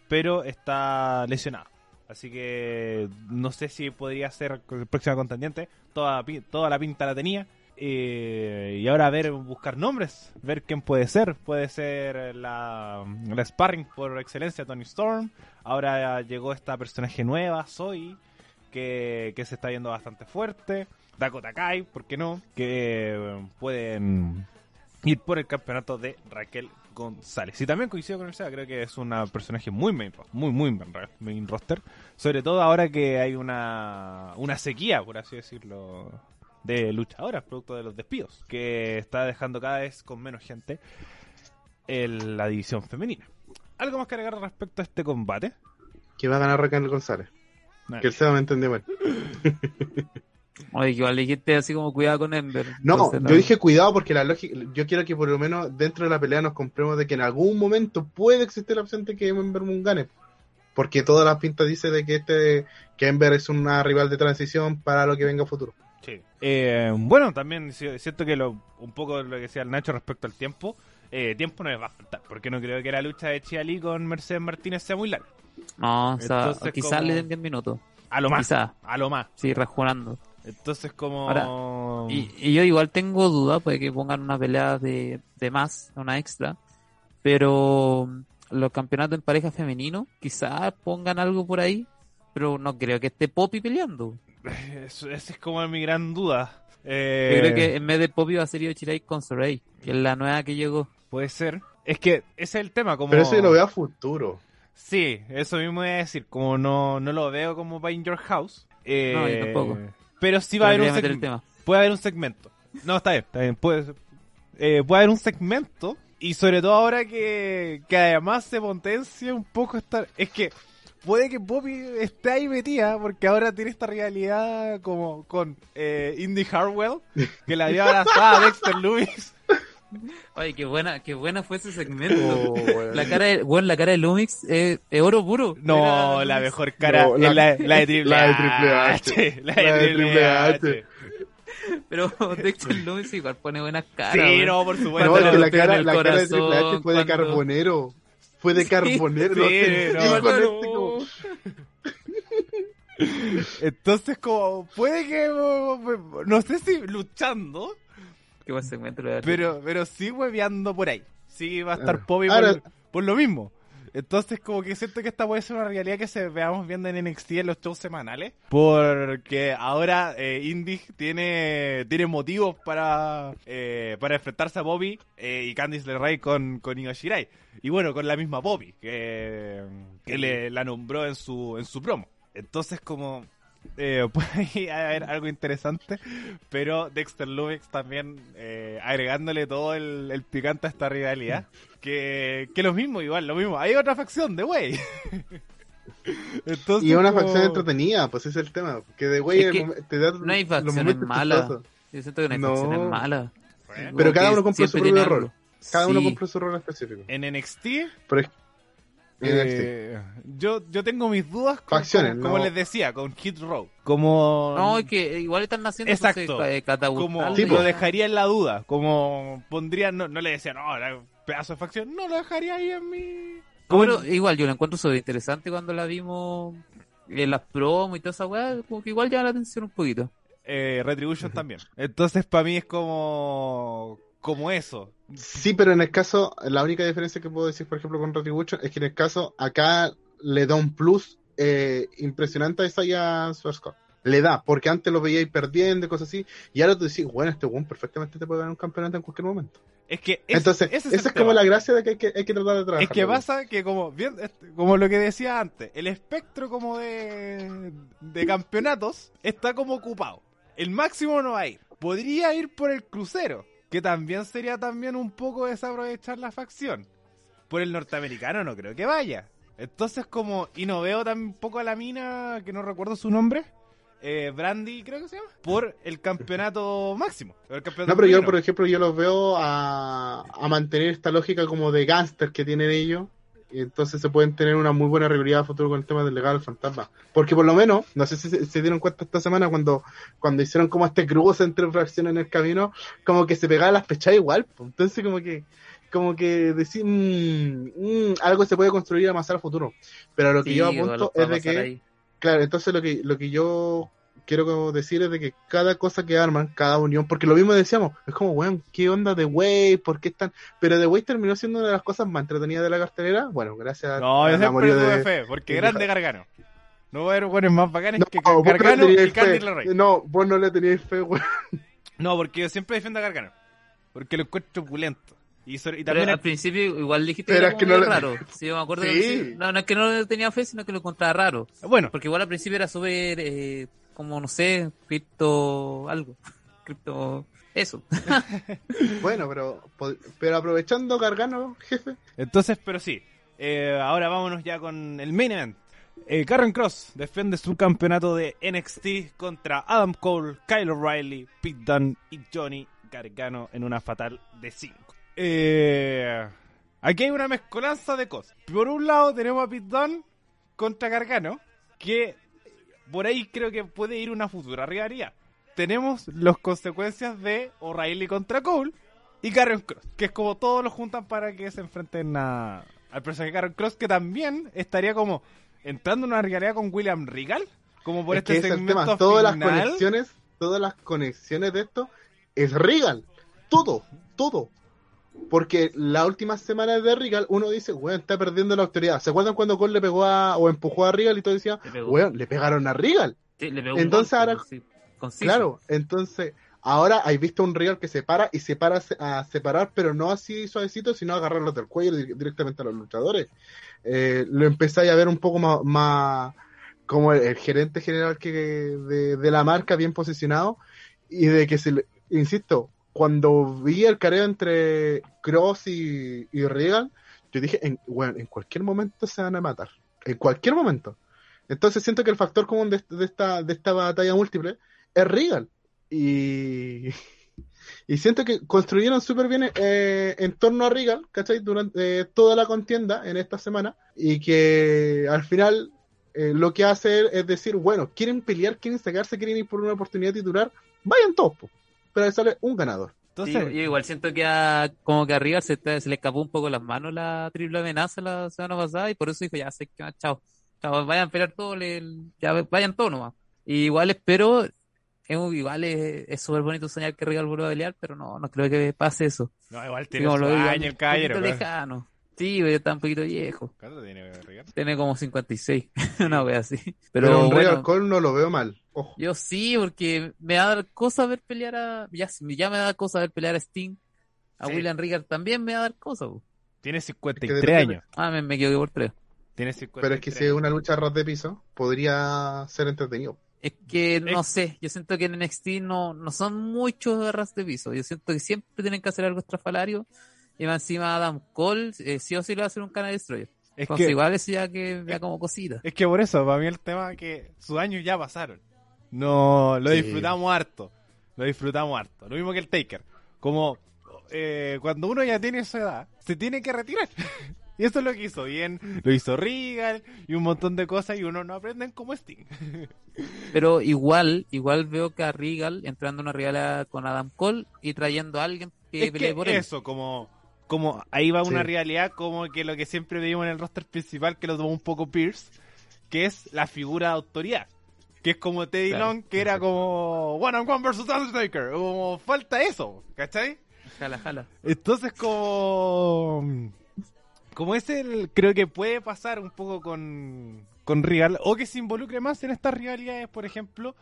pero está lesionada. Así que no sé si podría ser el próximo contendiente. Toda, toda la pinta la tenía. Eh, y ahora ver, buscar nombres, ver quién puede ser. Puede ser la, la sparring por excelencia, Tony Storm. Ahora llegó esta personaje nueva, Zoe, que, que se está viendo bastante fuerte. Dakota Kai, ¿por qué no? Que eh, pueden ir por el campeonato de Raquel González. Y también coincido con el Seba, creo que es una personaje muy main, muy, muy main, main roster. Sobre todo ahora que hay una, una sequía, por así decirlo, de luchadoras, producto de los despidos, que está dejando cada vez con menos gente en la división femenina. ¿Algo más que agregar respecto a este combate? Que va a ganar Raquel González. Que el Seba me entendió mal. *laughs* Oye, que igual dijiste así como cuidado con Ember. No, Entonces, yo dije cuidado porque la lógica, yo quiero que por lo menos dentro de la pelea nos compremos de que en algún momento puede existir la opción de que Ember Moon gane. Porque todas las pintas dice de que este que Ember es una rival de transición para lo que venga a futuro. Sí. Eh, bueno, también si- siento que lo, un poco lo que decía el Nacho respecto al tiempo, eh, tiempo no les va a faltar, porque no creo que la lucha de Chia Lee con Mercedes Martínez sea muy larga. No, o sea, Entonces, quizás como- le den 10 minutos. A lo más. Quizás, A lo más. sí, rejugando. Entonces como... Ahora, Y, y yo igual tengo duda, puede que pongan una pelea de, de más, una extra, pero los campeonatos en pareja femenino, quizás pongan algo por ahí, pero no creo que esté Poppy peleando. Eso- esa es como mi gran duda. Eh, Yo creo que en vez de Poppy va a ser Io Shirai con Sorey, que es la nueva que llegó. Puede ser. Es que ese es el tema, como... Pero eso yo lo veo a futuro. Sí, eso mismo voy a decir, como no, no lo veo como va in your house. eh, No, yo tampoco. Pero sí va a haber un segmento. tema. Puede haber un segmento. No, está bien, está bien. Puede, eh, puede haber un segmento. Y sobre todo ahora que, que además se potencia un poco esta... Es que puede que Poppy esté ahí metida porque ahora tiene esta rivalidad como con eh, Indy Harwell, que la dio abrazada a Dexter Lewis. *laughs* Oye, qué buena, qué buena fue ese segmento. Oh. La cara de, bueno, la cara de Lumix es, es oro puro. No, Era la Lumix. mejor cara No, es la- de Triple la de H. Triple H. La de Triple H. Pero Dexter Lumix igual pone buenas caras. Sí, no, por supuesto. No, es que la cara, el la cara de Triple H fue de carbonero. Fue de carbonero. sí, no sé, no, y con no. este *laughs* Entonces, como, puede que, no sé si luchando, Qué buen segmento lo de pero, pero sí hueveando por ahí. Sí va a estar Ah. Poppy Ahora- por, por lo mismo. Entonces, como que siento que esta puede ser una realidad que se veamos viendo en NXT en los shows semanales. Porque ahora eh, Indy tiene, tiene motivos para, eh, para enfrentarse a Bobby eh, y Candice LeRae con, con Io Shirai. Y bueno, con la misma Bobby, que, que le, la nombró en su, en su promo. Entonces, como eh, *laughs* puede haber algo interesante, pero Dexter Lubix también eh, agregándole todo el, el picante a esta rivalidad. Que, que lo mismo, igual, lo mismo. Hay otra facción de wey. *laughs* Entonces, Y es una como- facción entretenida, pues ese es el tema. Que de Es que mom- te da no hay facciones malas. Yo siento que no hay No. facciones malas. Bueno, Pero cada uno cumple su propio rol. Cada uno cumple su rol específico. En NXT, Pero es- eh, yo, yo tengo mis dudas con, Facciones, como, como no. les decía, con Hit Row. Como, No, es que igual están haciendo Exacto. entonces, eh, como Sí, lo dejaría en la duda. Como pondría, no, no le decía, no, era un pedazo de facción. No, lo dejaría ahí en mi. Pero igual yo la encuentro súper interesante cuando la vimos en las promos y toda esa weá, como que igual llama la atención un poquito. Eh, Retribution también. Entonces, para mí es como. Como eso. Sí, pero en el caso, la única diferencia que puedo decir, por ejemplo, con Retribution es que en el caso, acá le da un plus eh, impresionante a Isaiah Swerskov. Le da, porque antes lo veíais perdiendo y cosas así, y ahora tú decís, bueno, este weón perfectamente te puede ganar un campeonato en cualquier momento. Es que. es- Entonces, ese esa es como la gracia de que hay que, hay que tratar de trabajar. Es que pasa que como bien, como lo que decía antes, el espectro como de, de campeonatos está como ocupado. El máximo no va a ir. Podría ir por el crucero, que también sería también un poco desaprovechar la facción. Por el norteamericano no creo que vaya. Entonces como, y no veo tampoco a la mina, que no recuerdo su nombre, eh, Brandy creo que se llama, por el campeonato *laughs* máximo. El campeonato No, pero yo, por ejemplo, yo los veo a, a mantener esta lógica como de gángster que tienen ellos. Entonces se pueden tener una muy buena rivalidad a futuro con el tema del legal fantasma. Porque por lo menos, no sé si se, se dieron cuenta esta semana cuando, cuando hicieron como este cruce entre fracciones en el camino, como que se pegaban las pechadas igual. pues. Entonces como que como que decir mm, mm, algo se puede construir y amasar a futuro. Pero lo que Sí, yo apunto es de que ahí. Claro, entonces lo que, lo que yo quiero como decir es de que cada cosa que arman, cada unión, porque lo mismo decíamos, es como, weón, ¿qué onda de Way? ¿Por qué están? Pero The Way terminó siendo una de las cosas más entretenidas de la cartelera. Bueno, gracias No, yo siempre amorío tuve de... fe, porque de- grande Gargano. No va a haber más bacanes No, que no Gargano y Candy. Larray. No, vos no le teníais fe, weón. No, porque yo siempre defiendo a Gargano. Porque lo encuentro opulento. Y, sobre- y Pero también al principio igual dijiste Pero que era es que no raro. Sí, yo me acuerdo Sí. que no, no es que no le tenía fe, sino que lo encontraba raro. bueno, Porque igual al principio era súper, eh, como no sé, cripto algo. *laughs* Cripto... Eso. *laughs* Bueno, pero, pero aprovechando Gargano, jefe. entonces, pero sí. Eh, ahora vámonos ya con el main event. Eh, Karen Cross defiende su campeonato de NXT contra Adam Cole, Kyle O'Reilly, Pete Dunne y Johnny Gargano en una fatal de 5. Eh, aquí hay una mezcolanza de cosas. Por un lado tenemos a Pete Dunne contra Gargano, que por ahí creo que puede ir una futura rivalidad. Tenemos las consecuencias de O'Reilly contra Cole y Karen Cross, que es como todos los juntan para que se enfrenten a, al personaje de Karen Cross, que también estaría como entrando en una rivalidad con William Regal, como por es este ese es el segmento tema. Todas las conexiones, todas las conexiones de esto es Regal. Todo, todo. Porque la última semana de Regal, uno dice, weón, está perdiendo la autoridad. ¿Se acuerdan cuando Cole le pegó a, o empujó a Regal y todo decía, Le weón, le pegaron a Regal? Sí, le pegó Entonces ahora-. Claro, entonces, ahora hay visto un Regal que se para y se para a separar, pero no así suavecito, sino agarrarlos del cuello di- directamente a los luchadores. Eh, lo empezáis a ver un poco más, más como el, el gerente general que de, de la marca bien posicionado y de que se le, insisto, cuando vi el careo entre Cross y, y Regal, yo dije, en, bueno, en cualquier momento se van a matar, en cualquier momento. Entonces siento que el factor común de, esta, de esta batalla múltiple es Regal. Y, *laughs* y siento que construyeron súper bien eh, en torno a Regal, ¿cachai? Durante eh, toda la contienda en esta semana. Y que al final eh, lo que hace es decir, bueno, quieren pelear, quieren sacarse, quieren ir por una oportunidad titular, vayan todos, po. Pero sale un ganador. Sí, Entonces, yo igual siento que a, como que arriba se, te- se le escapó un poco las manos la triple amenaza la semana pasada y por eso dijo, ya sé que chao, chao, vayan a pelear todos, le- ya vayan todos nomás. Y igual espero, es igual es es súper bonito soñar que Regal vuelva a pelear, pero no, no creo que pase eso. no, igual tiene como su lo digo, año el un caballero. lejano. Sí, pero está un poquito viejo. ¿Cuánto tiene Regal? Tiene como 56, *laughs* una wea así. Pero, Pero, un bueno, Regal Cole no lo veo mal. Ojo. yo sí, porque me va a dar cosa ver pelear a, ya, ya me da cosa ver pelear a Sting. A Sí. William Regal también me va a dar cosa. Tiene Es 53 que depende. años. Ah, me, me equivoqué por tres. Tiene 53 Pero es que si es una lucha a ras de piso, podría ser entretenido. Es que no Es- sé, yo siento que en NXT no, no son muchos garras de piso. Yo siento que siempre tienen que hacer algo estrafalario. Y más encima Adam Cole, eh, sí o sí le va a hacer un canal destroyer. Es Entonces que, igual eso ya que vea como cosita. es que por eso, para mí el tema es que sus años ya pasaron. No, lo Sí. disfrutamos harto. Lo disfrutamos harto. Lo mismo que el Taker. Como eh, cuando uno ya tiene esa edad, se tiene que retirar. *laughs* Y eso es lo que hizo bien. Lo hizo Regal y un montón de cosas y uno no aprenden como Sting. *laughs* Pero igual, igual veo que a Regal entrando en una rivalidad con Adam Cole y trayendo a alguien que es pelee que por él. eso, como, como ahí va una Sí. realidad como que lo que siempre vimos en el roster principal, que lo tomó un poco Pierce, que es la figura de autoridad. Que es como Teddy Claro. Long, que era como One on One versus Undertaker. Como falta eso, ¿cachai? Jala, jala. Entonces como... Como es el... Creo que puede pasar un poco con, con Regal, o que se involucre más en estas rivalidades, por ejemplo,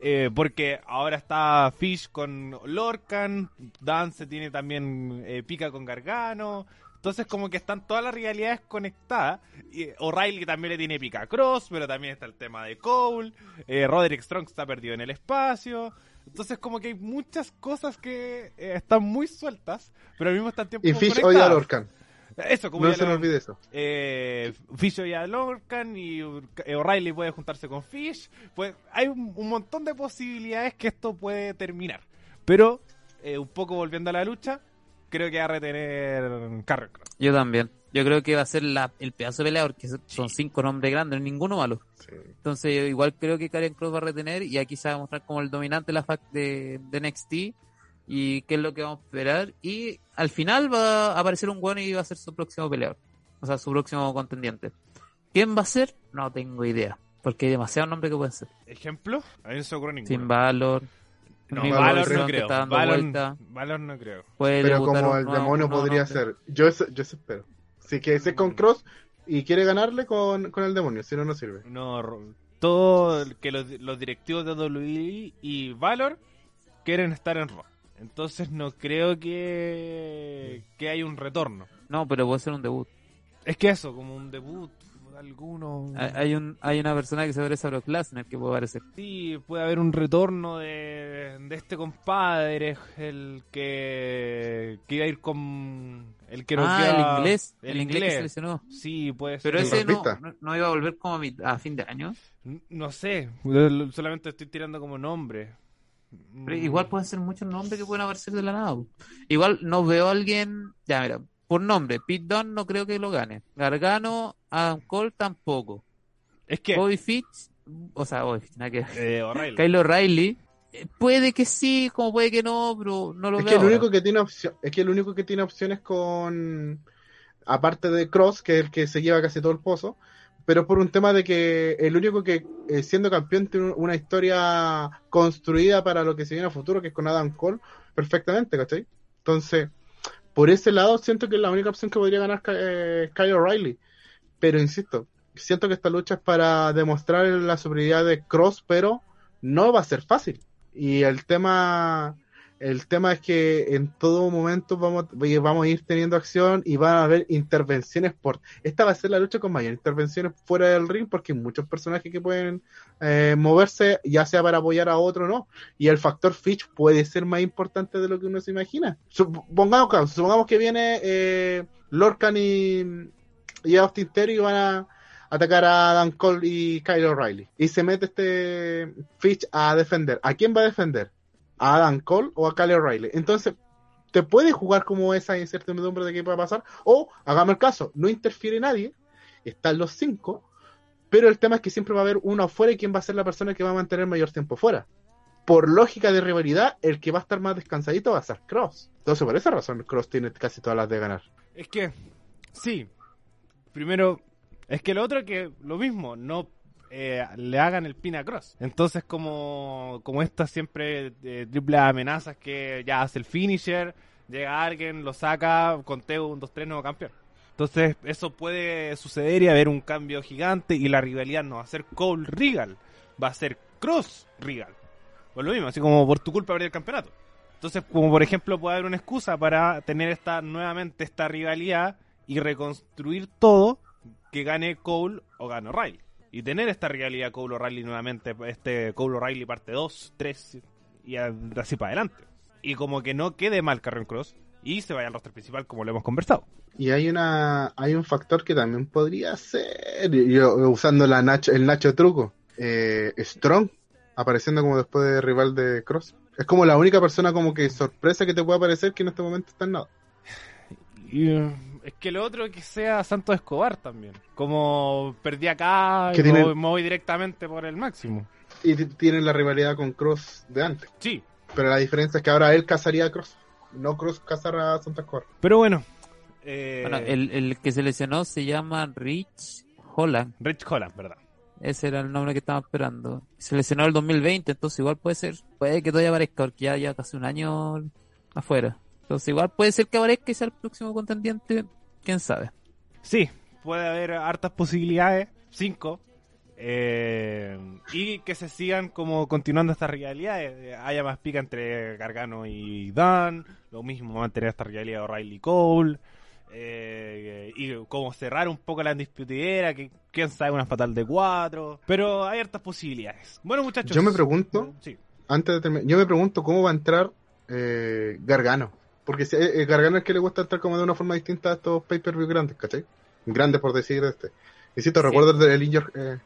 eh, porque ahora está Fish con Lorcan, Dance tiene también eh, Pica con Gargano, entonces como que están todas las rivalidades conectadas, y eh, O'Reilly también le tiene Pica a Cross, pero también está el tema de Cole, eh, Roderick Strong está perdido en el espacio, entonces como que hay muchas cosas que eh, están muy sueltas, pero al mismo tiempo Y Fish odia a. Lorcan. Eso, como No se me olvide eso. eh, Fish y a Lorcan y eh, O'Reilly puede juntarse con Fish. Pues hay un, un montón de posibilidades que esto puede terminar. Pero, eh, un poco volviendo a la lucha, creo que va a retener Carrion Cross. Yo también. Yo creo que va a ser la, el pedazo de peleador, que son cinco nombres grandes, ninguno malo. Sí. Entonces, yo igual creo que Karen Cross va a retener y aquí se va a mostrar como el dominante de la fac de, de NXT y qué es lo que vamos a esperar. Y al final va a aparecer un bueno y va a ser su próximo peleador, o sea, su próximo contendiente. ¿Quién va a ser? No tengo idea, porque hay demasiados nombres que pueden ser. ¿Ejemplo? A mí no se ocurre ninguno. Sin Valor, no, Valor, Valor no creo. Valor. Valor no creo. Pero como el demonio podría ser. Yo eso, yo eso espero. Si que ese con Cross y quiere ganarle con, con el demonio, si no, no sirve. No, todo que los, los directivos de WWE y Valor quieren estar en Raw. Entonces no creo que, que hay un retorno. No, pero puede ser un debut. Es que eso, como un debut, alguno. Hay- un, hay una persona que se parece a Brock Lesnar que puede aparecer. Sí, puede haber un retorno de, de este compadre, el que, que iba a ir con. El que ah, el inglés. El, el inglés, que se inglés. lesionó. Sí, puede ser. Pero ¿El ese no, no, no iba a volver como a, mi- a fin de año. No sé, solamente estoy tirando como nombre. Pero Mm. igual pueden ser muchos nombres que pueden aparecer de la nada. Igual no veo a alguien. Ya, mira, por nombre, Pete Dunne no creo que lo gane. Gargano, Adam Cole tampoco. Es que. Bobby Fitch, o sea, Bobby Fitch, nada que. Eh, O'Reilly. Kyle O'Reilly, eh, puede que sí, como puede que no, pero no lo Es veo. que el ahora. único que tiene opción, es que el único que tiene opciones con aparte de Cross, que es el que se lleva casi todo el pozo, pero por un tema de que el único que eh, siendo campeón tiene una historia construida para lo que se viene a futuro, que es con Adam Cole, perfectamente, ¿cachai? Entonces, por ese lado siento que es la única opción que podría ganar eh, Kyle O'Reilly. Pero insisto, siento que esta lucha es para demostrar la superioridad de Cross, pero no va a ser fácil. Y el tema el tema es que en todo momento vamos, vamos a ir teniendo acción y van a haber intervenciones por... Esta va a ser la lucha con mayor intervenciones fuera del ring porque hay muchos personajes que pueden eh, moverse ya sea para apoyar a otro o no. Y el factor Fitch puede ser más importante de lo que uno se imagina. Supongamos, supongamos que viene eh, Lorcan y, y Austin Theory y van a atacar a Dan Cole y Kyle O'Reilly. Y se mete este Fitch a defender. ¿A quién va a defender? ¿A Adam Cole o a Kyle O'Reilly? Entonces, te puede jugar como esa incertidumbre de qué puede pasar. O, hagamos el caso, no interfiere nadie, están los cinco, pero el tema es que siempre va a haber uno afuera y quién va a ser la persona que va a mantener mayor tiempo fuera. Por lógica de rivalidad, el que va a estar más descansadito va a ser Cross. Entonces, por esa razón, Cross tiene casi todas las de ganar. Es que, sí. Primero, es que lo otro que lo mismo, no eh, le hagan el pin a Cross. Entonces, como, como estas siempre eh, triples amenazas que ya hace el finisher, llega alguien, lo saca, conteo un 2-3 nuevo campeón. Entonces, eso puede suceder y haber un cambio gigante y la rivalidad no va a ser Cole Regal, va a ser Cross Regal. Pues lo mismo, así como por tu culpa perder el campeonato. Entonces, como por ejemplo, puede haber una excusa para tener esta nuevamente esta rivalidad y reconstruir todo que gane Cole o gane O'Reilly. Y tener esta rivalidad Cole O'Reilly nuevamente, este Cole O'Reilly parte 2, 3 y así para adelante. Y como que no quede mal Carrion Cross, y se vaya al roster principal como lo hemos conversado. Y hay una hay un factor que también podría ser, yo, usando la Nacho, el Nacho truco, eh, Strong, apareciendo como después de rival de Cross. Es como la única persona como que sorpresa que te puede aparecer que en este momento está en nada. Y, es que lo otro es que sea Santos Escobar también. Como perdí acá y me voy directamente por el máximo. Y tienen la rivalidad con Cross de antes. Sí, Pero la diferencia es que ahora él cazaría a Cross, no Cross cazar a Santa Escobar. pero bueno. Eh, Bueno, el, el que se lesionó se llama Rich Holland. Rich Holland, ¿verdad? Ese era el nombre que estaba esperando. Se lesionó el 2020, entonces igual puede ser. Puede que todavía aparezca, porque ya lleva casi un año afuera. Entonces igual puede ser que aparezca y sea el próximo contendiente. Quién sabe. Sí, puede haber hartas posibilidades, cinco, eh, y que se sigan como continuando estas rivalidades. Haya más pica entre Gargano y Dan, lo mismo mantener esta rivalidad de O'Reilly Cole, eh, y como cerrar un poco la disputidera, que quién sabe, una fatal de cuatro, pero hay hartas posibilidades. Bueno, muchachos. Yo me pregunto- Sí. Antes de terminar, yo me pregunto cómo va a entrar eh, Gargano. Porque si, eh, eh, Gargano es que le gusta entrar como de una forma distinta a estos pay-per-view grandes, ¿cachai? Grandes por decir este. Insisto, Sí. recuerdo el del Injure, eh,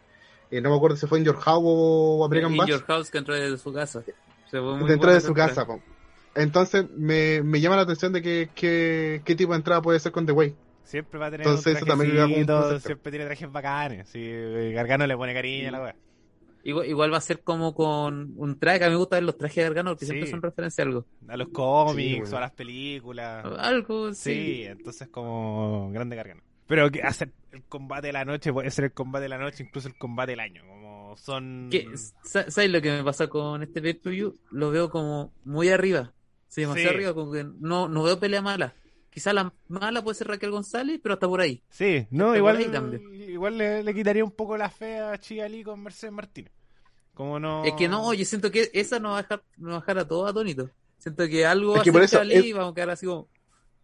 eh, no me acuerdo si fue Injure House o American In Bash. Your House que entró de su casa. Se fue muy dentro de su casa. po. Entonces me, me llama la atención de que, que- qué tipo de entrada puede ser con The Way. Siempre va a tener Entonces, un eso también siempre tiene trajes bacanes. Sí, Gargano le pone cariño a la wea. Igual, igual va a ser como con un traje. A mí me gusta ver los trajes de Gargano porque Sí. siempre son referencia a algo. A los cómics Sí, bueno. o a las películas. Algo, Sí, sí. entonces como grande Gargano. Pero que hacer el combate de la noche puede ser el combate de la noche, incluso el combate del año. Como son. ¿Qué- sa- ¿Sabes lo que me pasa con este pay-per-view? Lo veo como muy arriba. Sí, demasiado Sí. arriba, como que no, no veo pelea mala. Quizá la mala puede ser Raquel González, pero hasta por ahí. Sí, no, igual, igual le, le quitaría un poco la fe a Chigali con Mercedes Martínez. Como no. Es que no, yo siento que esa nos va a dejar, nos va a dejar a todos atónitos. Siento que algo Es va que a por hacer es- y vamos a quedar así como...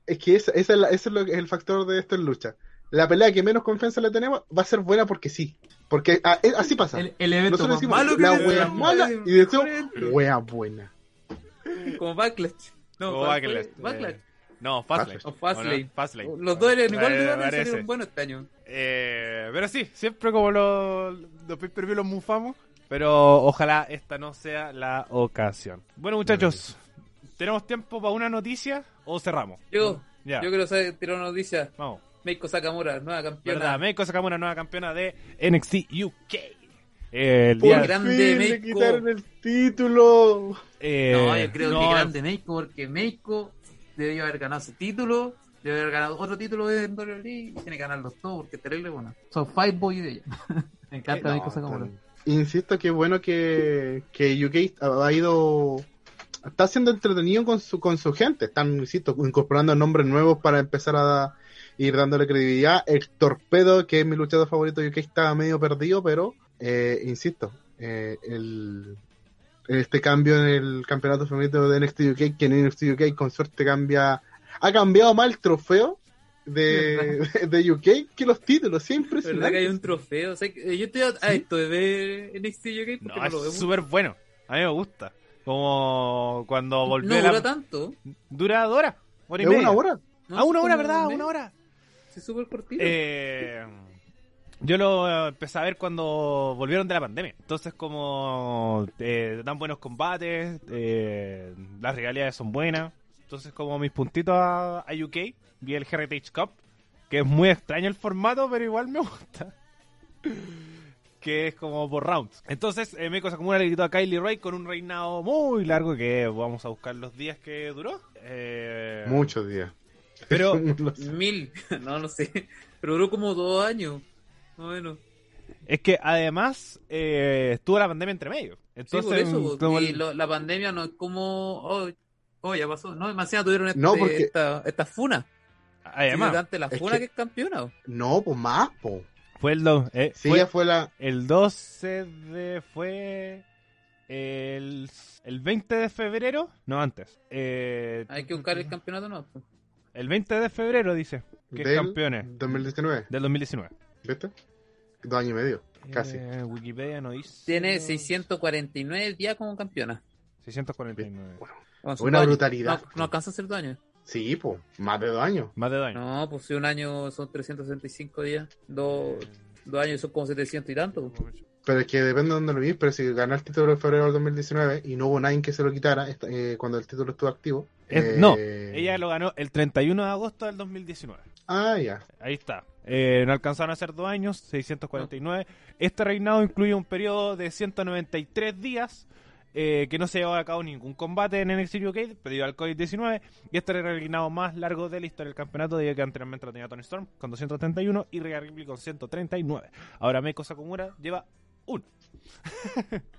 Es que esa, esa es la- ese es lo que es el factor de esto en lucha. La pelea que menos confianza le tenemos va a ser buena porque sí. Porque ah, así pasa. El, el evento Nosotros más decimos malo que la wea mala y decimos wea buena. Como Backlash. No, Como ¿cuál Backlash? Backlash. Eh, No, Fastlane. O Fastlane. ¿O no? Fastlane. Los dos eran igual Eh, de buenos buenos este año. Eh, pero sí, siempre como los, los pay-per-view los mufamos. Pero ojalá esta no sea la ocasión. Bueno, muchachos, ¿tenemos tiempo para una noticia o cerramos? Yo, Ya, yo quiero saber, tirar una noticia. vamos. Meiko Sakamura, nueva campeona. ¿Verdad? Meiko sacamos una nueva campeona de NXT UK. Eh, el Por día, grande fin le Meiko. quitaron el título. eh, No, yo creo no, que grande Meiko, porque Meiko debió haber ganado ese título, debió haber ganado otro título de WWE y tiene que ganarlos todos porque es terrible bueno. Son five boy de ella. *laughs* Me encanta Eh, no, Sakamura. tan- Insisto que bueno que, que UK ha ido está siendo entretenido con su con su gente, están insisto incorporando nombres nuevos para empezar a ir dándole credibilidad. El torpedo, que es mi luchador favorito de UK, estaba medio perdido, pero eh, insisto, eh, el este cambio en el campeonato femenino de NXT UK, que en NXT UK con suerte cambia, ha cambiado más el trofeo de, *laughs* de UK que los títulos, siempre ¿Verdad que hay un trofeo? O sea, que yo estoy a, a esto de ver NXT UK porque No, no, lo veo es súper bueno. A mí me gusta. Como cuando volvió No la- dura tanto. Dura dos horas. Hora y Es media. una hora. ¿no? Ah, una hora, ¿verdad? Una hora. Sí, súper cortito. Eh, yo lo empecé a ver cuando volvieron de la pandemia. Entonces, como eh, dan buenos combates, eh, las regalías son buenas. Entonces, como mis puntitos a, a UK, vi el Heritage Cup, que es muy extraño el formato, pero igual me *laughs* gusta. que es como por rounds. Entonces, eh, Meiko Sakumura le quitó a Kylie Ray con un reinado muy largo que vamos a buscar los días que duró. Eh, Muchos días. Pero- *laughs* *laughs* Lo. Mil. No, no sé. Pero duró como dos años. Más o menos. Es que además eh, estuvo la pandemia entre medio. Sí, Entonces, por eso. como y lo- la pandemia no es como. Oh, oh, ya pasó. No, demasiado tuvieron este, No, porque- esta, esta funa. además, ante la es funa que- que... es campeona. no, pues más, po. fue el, do- eh, Sí, fue fue la. el 12 de... fue el, el 20 de febrero, no antes. Eh, Hay que buscar el campeonato, ¿no? el 20 de febrero dice que es del campeones 2019. del 2019. ¿Viste? Dos años y medio. Casi. Eh, Wikipedia no dice... Tiene 649 días como campeona. 649. Con sus Una brutalidad. No, no alcanza a ser dos años. Sí, pues, más de dos años. Más de dos años. No, pues si un año son 365 días, dos, dos años son como 700 y tanto. Pero es que depende de dónde lo vi, pero si ganó el título en febrero del 2019 y no hubo nadie que se lo quitara eh, cuando el título estuvo activo. Es- eh, No, ella lo ganó el 31 de agosto del 2019. Ah, ya. Ahí está. Eh, no alcanzaron a ser dos años, 649. Este reinado incluye un periodo de 193 días eh, que no se llevó a cabo ningún combate en NXT UK debido al COVID-19 y este era el reinado más largo de la historia del campeonato debido que anteriormente lo tenía Tony Storm con 231 y Rhea Ripley con 139. Ahora Meiko Sakumura lleva uno. *laughs*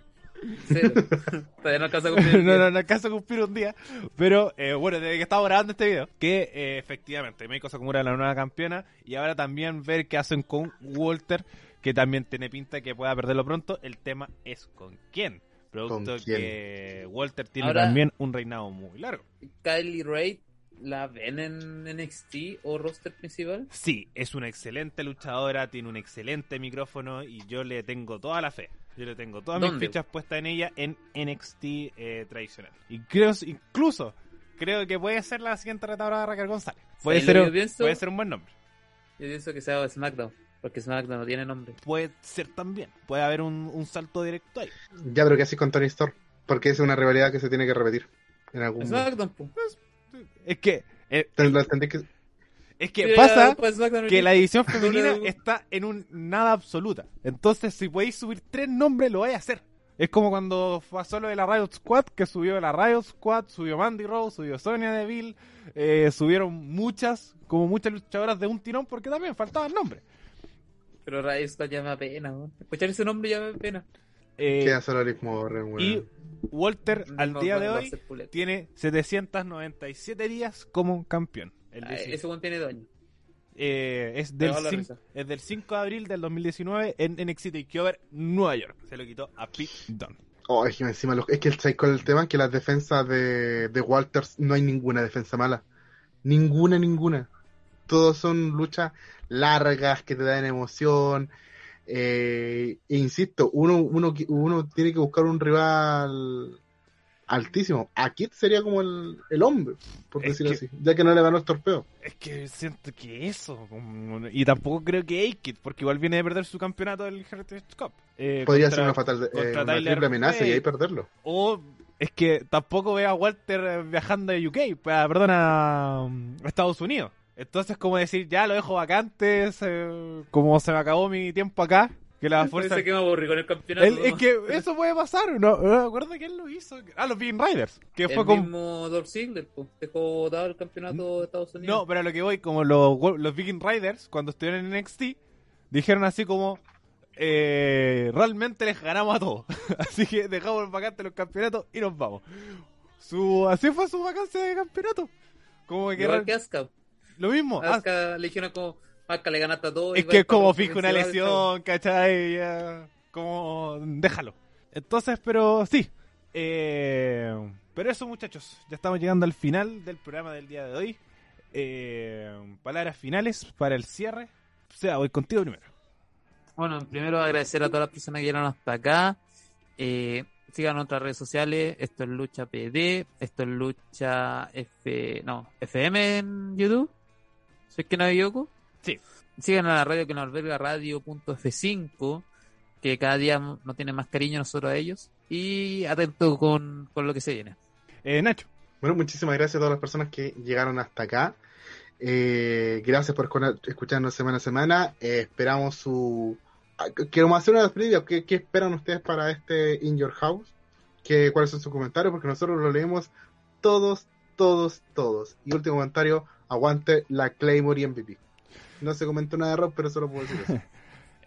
Cero. *laughs* Todavía no alcanza a cumplir. no, no, no alcanza a cumplir un día. Pero eh, bueno, desde que estaba grabando este video, que eh, efectivamente Meiko Sakumura es la nueva campeona. Y ahora también ver qué hacen con Walter, que también tiene pinta de que pueda perderlo pronto. El tema es con quién. Producto ¿Con quién? que Walter tiene Ahora- también un reinado muy largo. Kylie Ray, ¿la ven en NXT o roster principal? Sí, es una excelente luchadora, tiene un excelente micrófono y yo le tengo toda la fe. Yo le tengo todas mis fichas puestas en ella en NXT eh, tradicional. Y creo, incluso, creo que puede ser la siguiente retadora de Raquel González. Puede ¿Sabes ser, un- pienso? puede ser un buen nombre. Yo pienso que sea SmackDown, porque SmackDown no tiene nombre. Puede ser también. Puede haber un, un salto directo ahí. Ya, pero ¿qué haces con Tony Storm? Porque es una rivalidad que se tiene que repetir. En algún momento. SmackDown, po. Es que, eh, Te- lo entendí que- es que pasa pues que la edición *laughs* No, femenina no. está en un nada absoluta. Entonces, si podéis subir tres nombres, lo vais a hacer. Es como cuando pasó lo de la Riot Squad, que subió la Riot Squad, subió Mandy Rose, subió Sonia Deville, eh, subieron muchas, como muchas luchadoras de un tirón, porque también faltaban nombres. Pero Riot Squad ya me da pena, weón. Escuchar ese nombre ya me da pena. Eh, Queda solo Liv Morgan, weón. y Walter, al No, día no, de hoy, tiene 797 días como campeón. El Ah, 18. Ese weón tiene dos años. Eh, es, del bajo la 5, risa. es del 5 de abril del 2019 en NXT TakeOver Nueva York. Se lo quitó a Pete Dunne. Oh, es que encima lo- es que el, ¿sabes cuál es el tema es que las defensas de, de Walters no hay ninguna defensa mala. Ninguna, ninguna. Todos son luchas largas que te dan emoción. Eh, e insisto, uno, uno, uno tiene que buscar un rival altísimo. A Kid sería como el, el hombre, por Es decirlo que- así, ya que no le ganó el torpeo. Es que siento que eso. Y tampoco creo que Aikid, porque igual viene de perder su campeonato del Heritage Cup. Eh, Podría contra- ser una fatal, eh, una triple amenaza y ahí perderlo. O es que tampoco ve a Walter eh, viajando de UK, perdón, a, a Estados Unidos. Entonces, como decir, ya lo dejo vacante, se- como se me acabó mi tiempo acá, que la fuerza... Que me aburrí con el campeonato. El- es que eso puede pasar, no, no me acuerdo quién lo hizo. Ah, los Bean Riders, que el fue como... mismo Dolph Ziggler, po. dejó votado el campeonato de Estados Unidos. No, pero a lo que voy, como los, los Viking Riders, cuando estuvieron en NXT, dijeron así como, eh, realmente les ganamos a todos. *laughs* así que dejamos vacante los campeonatos y nos vamos. Su, así fue su vacancia de campeonato. Como que Igual que lo mismo. Asuka le dijeron como, Le es que es como fijo una lesión, ¿cachai? Ya, como, déjalo. Entonces, pero sí. Eh, pero eso, muchachos, ya estamos llegando al final del programa del día de hoy. Eh, palabras finales para el cierre. O sea, voy contigo primero. Bueno, primero agradecer a todas las personas que llegaron hasta acá. Eh, sigan nuestras redes sociales. Esto es Lucha PD. Esto es Lucha F... No, FM en YouTube. ¿Soy que no me equivoco? Sí. Sigan a la radio que nos alberga radio.f5. Que cada día nos tiene más cariño nosotros a ellos. Y atento con, con lo que se viene. Eh, Nacho. Bueno, muchísimas gracias a todas las personas que llegaron hasta acá. Eh, gracias por escu- escucharnos semana a semana. Eh, esperamos su... ah, Queremos hacer una previa. ¿Qué, ¿Qué esperan ustedes para este In Your House? ¿Qué, ¿Cuáles son sus comentarios? Porque nosotros lo leemos todos, todos, todos. Y último comentario, aguante la Claymore y MVP. No se comentó nada de rock, pero solo puedo decir eso. *laughs*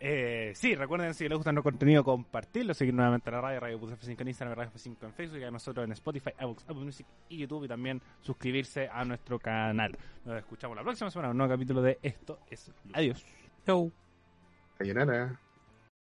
Eh, sí, recuerden si les gusta nuestro contenido, compartirlo, seguir nuevamente a la radio, Radio F5 en Instagram, Radio F5 en Facebook, y a nosotros en Spotify, iVoox, Apple Music y YouTube, y también suscribirse a nuestro canal. Nos escuchamos la próxima semana en un nuevo capítulo de Esto es... Adiós. Chau. Sayonara.